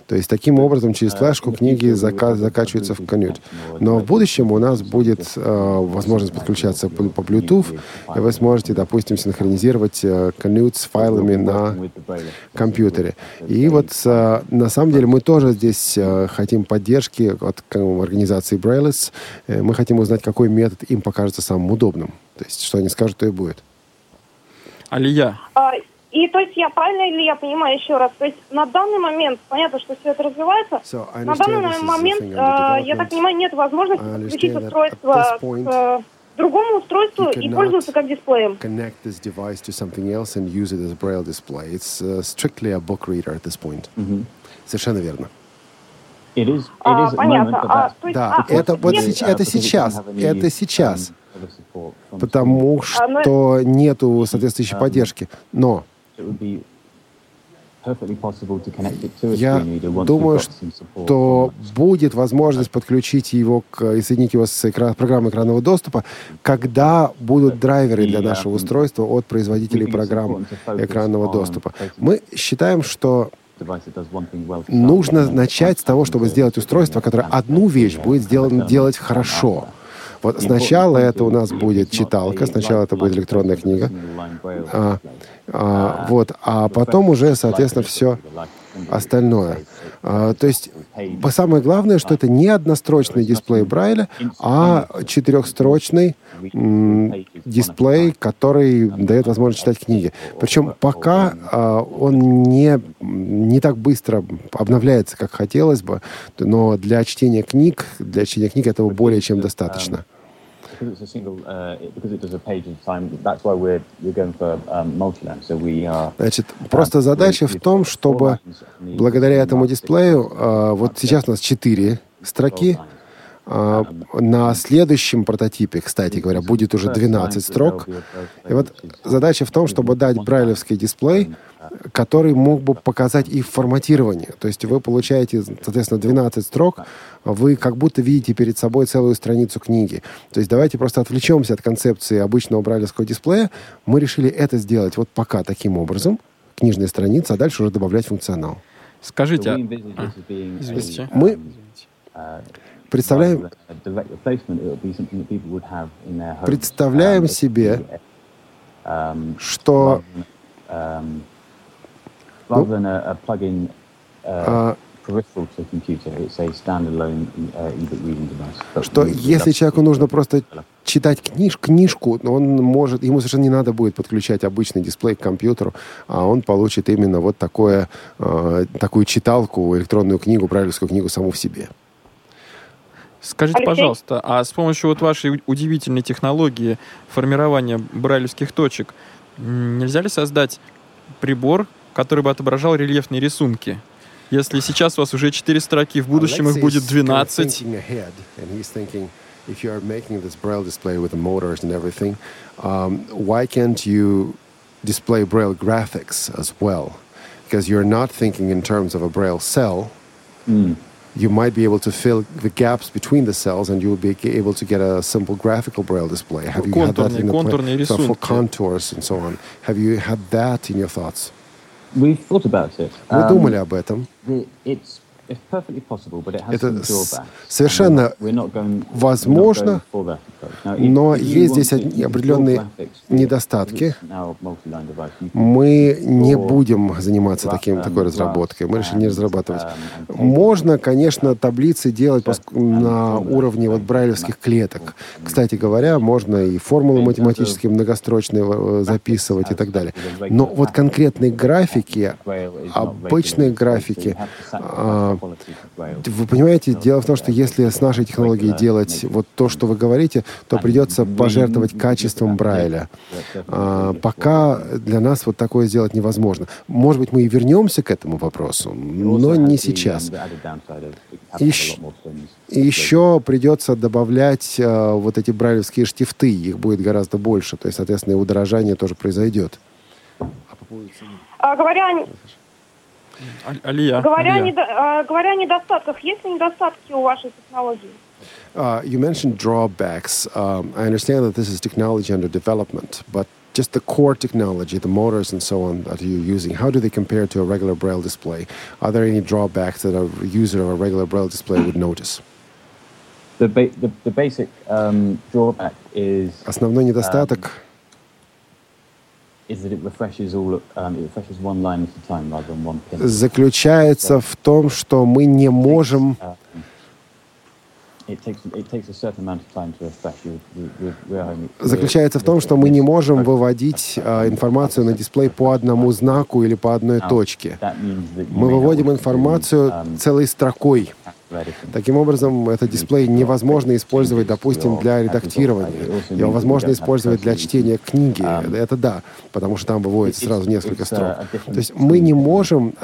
То есть таким образом через флешку книги зака- закачиваются в конют. Но в будущем у нас будет э, возможность подключаться по, по Bluetooth, и вы сможете, допустим, синхронизировать э, конют с файлами на компьютере. И вот э, на самом деле мы тоже здесь э, хотим поддержки от к- организации Brailleys. Э, Мы хотим узнать, какой метод им покажется самым удобным. То есть, что они скажут, то и будет. Алия, А, И то есть я правильно ли я понимаю еще раз? То есть на данный момент, понятно, что все это развивается, So, на данный момент, э, я так понимаю, нет возможности подключить устройство к э, другому устройству и пользоваться как дисплеем. connect this device to something else and use it as a braille display. It's uh, strictly a book reader at this point. Совершенно верно. It is, it А, is the понятно. А, то есть, Да, а, это вот сеч- это сейчас, это сейчас, потому А, но- что нету соответствующей поддержки. Но я думаю, что будет возможность подключить его к, и соединить его с экра- программой экранного доступа, когда будут драйверы для нашего устройства от производителей программ экранного доступа. Мы считаем, что нужно начать с того, чтобы сделать устройство, которое одну вещь будет сделано делать хорошо. Вот сначала это у нас будет читалка, сначала это будет электронная книга, а, вот, а потом уже, соответственно, все остальное. А, то есть самое главное, что это не однострочный дисплей Брайля, а четырехстрочный дисплей, который дает возможность читать книги. Причем пока а, он не, не так быстро обновляется, как хотелось бы, но для чтения книг, для чтения книг этого более чем достаточно. Because it's a single, uh, because it does a page at a time. That's why we're we're going for um, multi-lamp. So we are. Значит, просто задача в том, чтобы благодаря этому дисплею, а, вот сейчас у нас 4 строки, а, на следующем прототипе, кстати говоря, будет уже 12 строк. И вот задача в том, чтобы дать брайлевский дисплей, который мог бы показать и форматирование. То есть вы получаете, соответственно, 12 строк, вы как будто видите перед собой целую страницу книги. То есть давайте просто отвлечемся от концепции обычного брайлевского дисплея. Мы решили это сделать вот пока таким образом, книжная страница, а дальше уже добавлять функционал. Скажите, а-. Мы представляем. Представляем Um, себе, um, что um, plug-in uh, а, uh, что если человеку нужно просто читать книж, книжку, он может, ему совершенно не надо будет подключать обычный дисплей к компьютеру, а он получит именно вот такое, э, такую читалку, электронную книгу, брайлевскую книгу саму в себе. Скажите, Алексей? пожалуйста, а с помощью вот вашей удивительной технологии формирования брайлевских точек нельзя ли создать прибор, который бы отображал рельефные рисунки? Если сейчас у вас уже 4 строки, в будущем их будет is kind of 12. thinking ahead, and he's thinking, if you are making this braille display with the motors and everything, um, why can't you display braille graphics as well? Because you're not thinking in terms of a braille cell. You might be able to fill the gaps between the cells, and you will be able to get a simple graphical braille display. Have you had that Контурные- in the контурные so for рисунки. contours and so on? Have you had that in your thoughts? We've thought about it. Вы Um, думали об этом? the- it's Это совершенно возможно, но есть здесь определенные недостатки. Мы не будем заниматься таким, такой um, разработкой. Мы решили не разрабатывать. tables. Можно, конечно, таблицы делать на уровне вот брайлевских клеток. Кстати говоря, можно и формулы математические многострочные э, записывать и так далее. Но вот конкретные графики, обычные графики, вы понимаете, дело в том, что если с нашей технологией делать вот то, что вы говорите, то придется пожертвовать качеством Брайля. А, пока для нас вот такое сделать невозможно. Может быть, мы и вернемся к этому вопросу, но не сейчас. И щ- И еще придется добавлять э, вот эти брайлевские штифты, их будет гораздо больше, то есть, соответственно, и удорожание тоже произойдет. А, говоря, Алия, говоря, о Алия. недо- а, говоря о недостатках, есть ли недостатки у вашей технологии? Uh, you mentioned drawbacks. Um, I understand that this is technology under development, but just the core technology, the motors and so on that you're using, how do they compare to a regular Braille display? Are there any drawbacks that a user of a regular Braille display would notice? The, ba- the, the basic um, drawback is Основной недостаток is that it refreshes all um, заключается в том, что мы не можем Um, заключается в том, что мы не можем выводить а, информацию на дисплей по одному знаку или по одной точке. Мы выводим информацию целой строкой. Таким образом, этот дисплей невозможно использовать, допустим, для редактирования. Его возможно использовать для чтения книги. Это да, потому что там выводится сразу несколько строк. То есть мы не можем,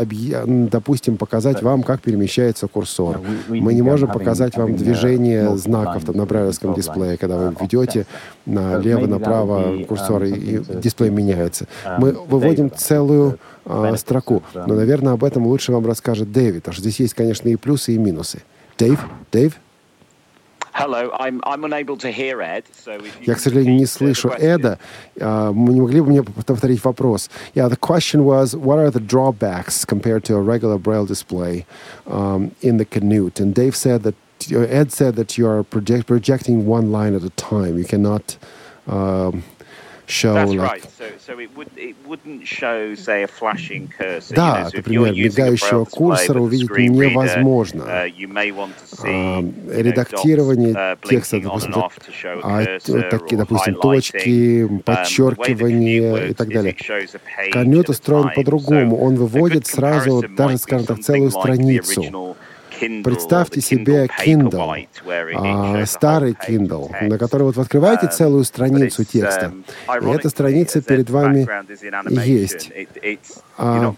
допустим, показать вам, как перемещается курсор. Мы не можем показать вам движение знаков там, на брайлевском дисплее, когда вы ведете налево-направо курсор, и дисплей меняется. Мы выводим целую э, строку. Но, наверное, об этом лучше вам расскажет Дэвид, потому что здесь есть, конечно, и плюсы, и минусы. Дэйв? Дэйв? Я, к сожалению, не слышу Эда. Uh, не могли бы мне повторить вопрос? Yeah, the question was, what are the drawbacks compared to a regular Braille display um, in the Canute? And Dave said that, Ed said that you are project, projecting one line at a time. You cannot... Um, show like... Да, например, мигающего курсора увидеть невозможно. uh, А, редактирование uh, текста, допустим, а, такие, допустим, точки, Um, подчеркивание и так далее. a устроен по-другому. Он выводит сразу даже, скажем так, целую страницу. Представьте себе Kindle а, старый Kindle, на который вот вы открываете Um, целую страницу it's, текста. um, И эта страница перед вами есть. А,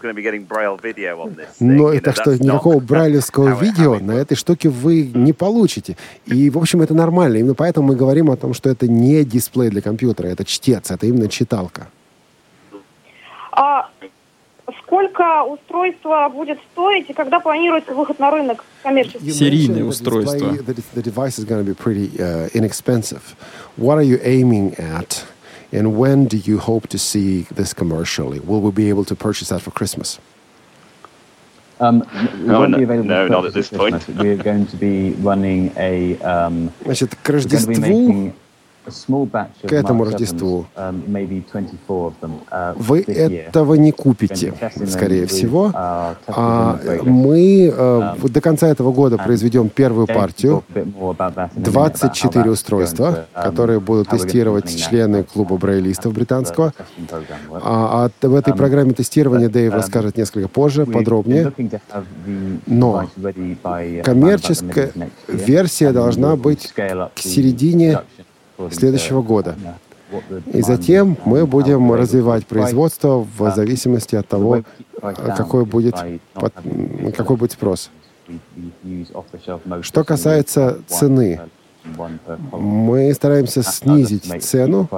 Но и так что никакого брайлевского видео на этой штуке вы не получите. И, в общем, это нормально. Именно поэтому мы говорим о том, что это не дисплей для компьютера, это чтец, это именно читалка. А сколько устройство будет стоить и когда планируется выход на рынок коммерческий? Серийное устройство. The, device is going to be pretty uh, inexpensive. What are you aiming at? And when do you hope to see this commercially? Will we be able to purchase that for Christmas? Um, No, won't no- be available no, not at this point. Christmas. We're going to be running a. Um, Значит, к we're going to be Рождеству К этому Рождеству. Sevens, um, maybe 24 of them, uh, Вы этого не купите, скорее всего. uh, А мы э, до конца этого года произведем первую партию. talk a bit more about that in a minute, about how 24 that's устройства, um, которые будут тестировать члены клуба брайлистов британского. А, а в этой Um, программе тестирования Дэйв um, расскажет несколько позже, подробнее. Но uh, коммерческая версия должна быть к середине следующего года. uh, И затем мы будем развивать производство в Um, зависимости от того, какой будет, какой будет спрос. Что касается цены, мы стараемся снизить цену.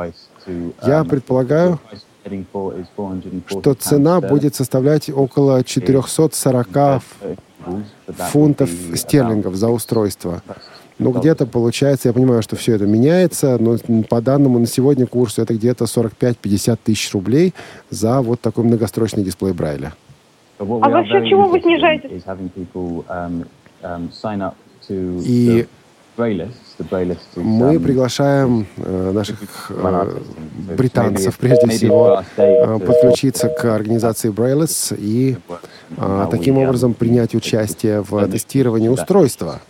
Я um, предполагаю, the price we're heading for is 440 что цена будет составлять около 440 sterling. But that фунтов стерлингов за устройство. $6 Ну, где-то получается, я понимаю, что все это меняется, но по данному на сегодня курсу это где-то 45-50 тысяч рублей за вот такой многострочный дисплей Брайля. А за счет чего вы снижаете? um, um, И Мы um, приглашаем э, наших э, британцев, прежде всего, э, подключиться к организации Braillets и э, таким образом принять участие в тестировании устройства.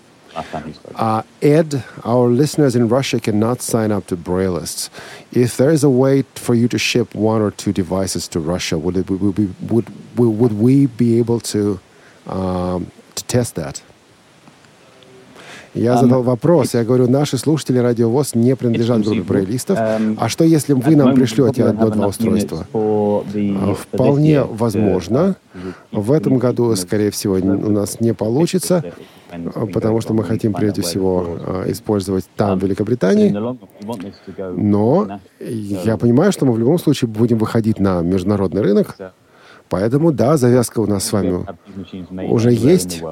Uh, Ed, our listeners in Russia cannot sign up to Braillists. If there is a way for you to ship one or two devices to Russia, would it would we, would, would we be able to um, to test that? Я Um, задал вопрос. Я говорю, наши слушатели радиовоз не принадлежат группе брейлистов. Um, А что, если вы нам пришлете одно-два устройства? the- А, Вполне year to, возможно. uh, В этом году, скорее всего, у нас не получится, потому что мы хотим прежде всего а, использовать там, в Великобритании. Но я понимаю, что мы в любом случае будем выходить на международный рынок. Поэтому, да, завязка у нас с вами уже есть.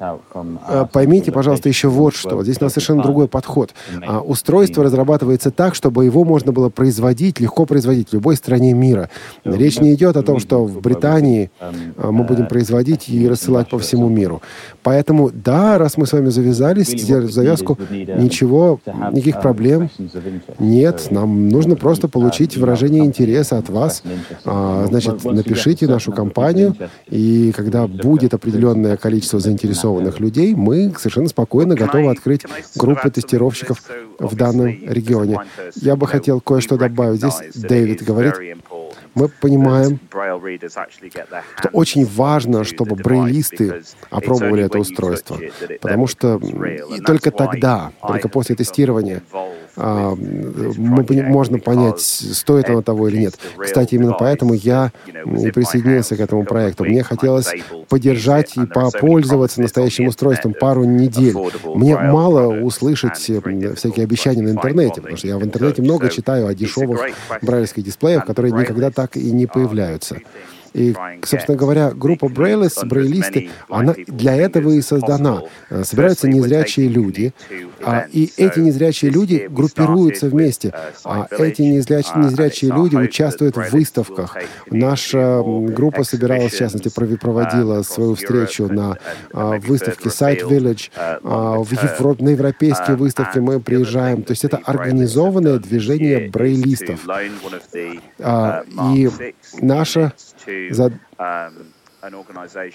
А, Поймите, пожалуйста, еще вот что. Здесь у нас совершенно другой подход. А, Устройство разрабатывается так, чтобы его можно было производить, легко производить в любой стране мира. Речь не идет о том, что в Британии а, мы будем производить и рассылать по всему миру. Поэтому, да, раз мы с вами завязались, сделали завязку, ничего, никаких проблем нет. Нам нужно просто получить выражение интереса от вас. Значит, напишите нашу компанию, и когда будет определенное количество заинтересованных людей, мы совершенно спокойно готовы открыть группы тестировщиков в данном регионе. Я бы хотел кое-что добавить. Здесь Дэвид говорит, Мы понимаем, что очень важно, чтобы брейлисты опробовали это устройство, потому что только тогда, только после тестирования, мы, можно понять, стоит оно того или нет. Кстати, именно поэтому я присоединился к этому проекту. Мне хотелось поддержать и попользоваться настоящим устройством пару недель. Мне мало услышать всякие обещания на интернете, потому что я в интернете много читаю о дешевых брайлевских дисплеях, которые никогда так и не появляются. И, собственно говоря, группа Брейлис, брейлисты, она для этого и создана. Собираются незрячие люди, а, и эти незрячие люди группируются вместе. А эти незрячие, незрячие люди участвуют в выставках. Наша группа собиралась, в частности, проводила свою встречу на а, выставке Site Village. А, в Европ, на европейские выставки мы приезжаем. То есть это организованное движение брейлистов. И наша за...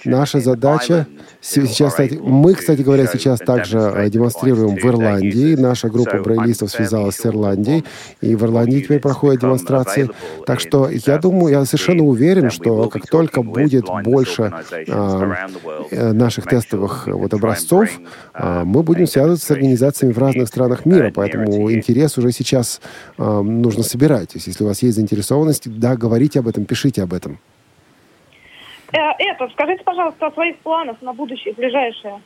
Наша задача сейчас, кстати, мы, кстати говоря, сейчас также демонстрируем в Ирландии. Наша группа брейлистов связалась с Ирландией, и в Ирландии теперь проходят демонстрации. Так что я думаю, я совершенно уверен, что как только будет больше а, э, наших тестовых вот образцов, а, мы будем связываться с организациями в разных странах мира, поэтому интерес уже сейчас а, нужно собирать. То есть, если у вас есть заинтересованность, да, говорите об этом, пишите об этом. Это, скажите, пожалуйста, о своих планах на будущее, ближайшее.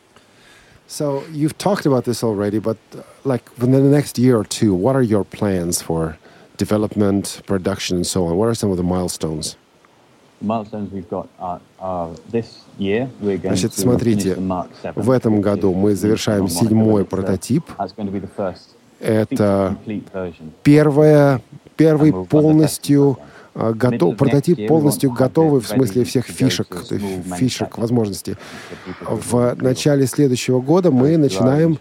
So you've talked about this already, but uh, like within the next year or two, what are your plans for development, production, and so on? What are some of the milestones? Milestones we've got are, are this year. We're going Значит, смотрите, в этом году мы завершаем седьмой прототип. Это первая, первый полностью а, готов, прототип полностью готовый в смысле всех фишек, фишек, возможностей. В начале следующего года мы начинаем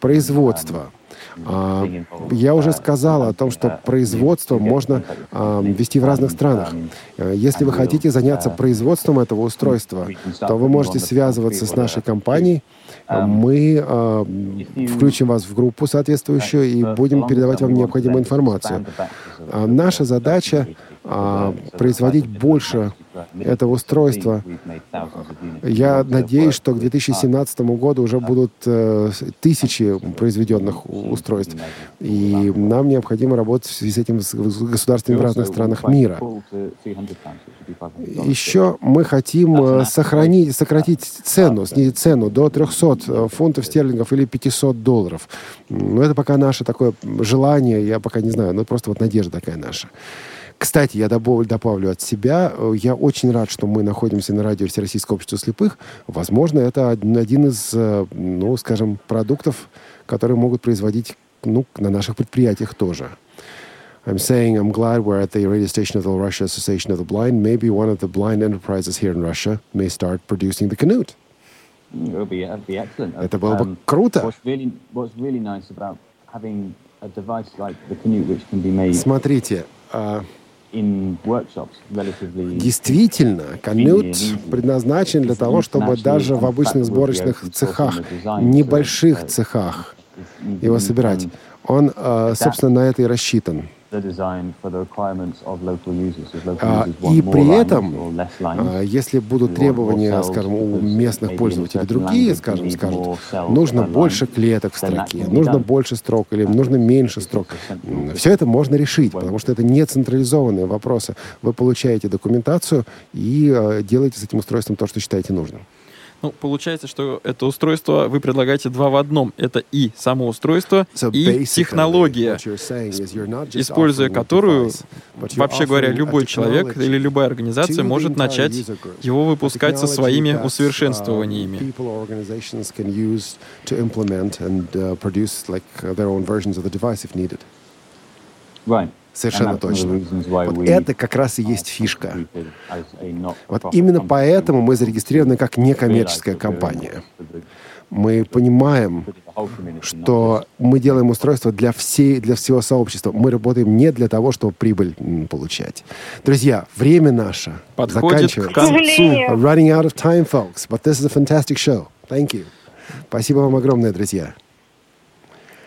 производство. А, я уже сказал о том, что производство можно а, вести в разных странах. Если вы хотите заняться производством этого устройства, то вы можете связываться с нашей компанией. Мы включим вас в группу соответствующую и будем передавать вам необходимую информацию. Наша задача а, производить больше этого устройства. Я надеюсь, что к 2017 году уже будут э, тысячи произведенных устройств. И нам необходимо работать с этим с государствами в разных странах мира. Еще мы хотим э, сохранить, сократить цену, снизить цену до 300 э, фунтов стерлингов или 500 долларов. Но это пока наше такое желание, я пока не знаю, но просто вот надежда такая наша. Кстати, я добавлю, добавлю от себя. Я очень рад, что мы находимся на радио Всероссийского общества слепых. Возможно, это один из, э, ну, скажем, продуктов, которые могут производить ну, на наших предприятиях тоже. I'm saying I'm glad we're at the radio station of the Russia Association of the Blind. Maybe one of the blind enterprises here in Russia may start producing the Canute. Be, be excellent. Это было бы круто. What's really, what's really nice about having a device like the Canute, which can be made... Смотрите, uh, Действительно, канют предназначен для того, чтобы даже в обычных сборочных цехах, небольших цехах его собирать. Он, э, собственно, на это и рассчитан. А, и при этом, а, если будут требования, скажем, у местных пользователей другие, скажем, скажут, нужно больше клеток в строке, нужно больше строк или нужно меньше строк, все это можно решить, потому что это не централизованные вопросы. Вы получаете документацию и а, делаете с этим устройством то, что считаете нужным. Ну, получается, что это устройство вы предлагаете два в одном. Это и само устройство, so и технология, используя которую, вообще говоря, любой человек или любая организация может начать его выпускать со своими усовершенствованиями. Right. Совершенно точно. Вот это как раз и есть фишка. Вот именно поэтому мы зарегистрированы как некоммерческая компания. Мы понимаем, что мы делаем устройство для, всей, для всего сообщества. Мы работаем не для того, чтобы прибыль получать. Друзья, время наше Подходит заканчивается. к концу. Running out of time, folks. But this is a fantastic show. Thank you. Спасибо вам огромное, друзья.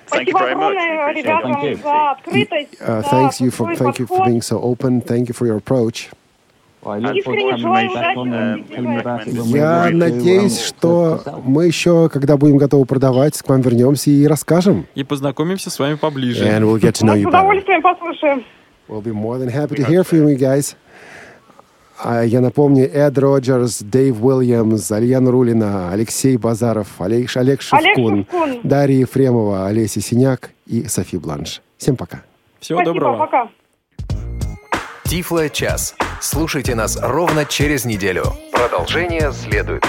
Спасибо огромное ребятам за открытость, Uh, за thanks you for такой thank you for подход. being so open. Thank you for your approach. Искренне желаю удачи. Я надеюсь, что мы еще, когда будем готовы продавать, к вам вернемся и расскажем. И познакомимся с вами поближе. And we'll get to know Мы с you better. удовольствием послушаем. We'll be more than happy to hear from you guys. А я напомню, Эд Роджерс, Дэйв Уильямс, Алья Нурулина, Алексей Базаров, Олег, Олег Шевкун, Шевкун. Дарья Ефремова, Олеся Синяк и Софи Бланш. Всем пока. Всего Спасибо, пока. Тифло час. Слушайте нас ровно через неделю. Продолжение следует.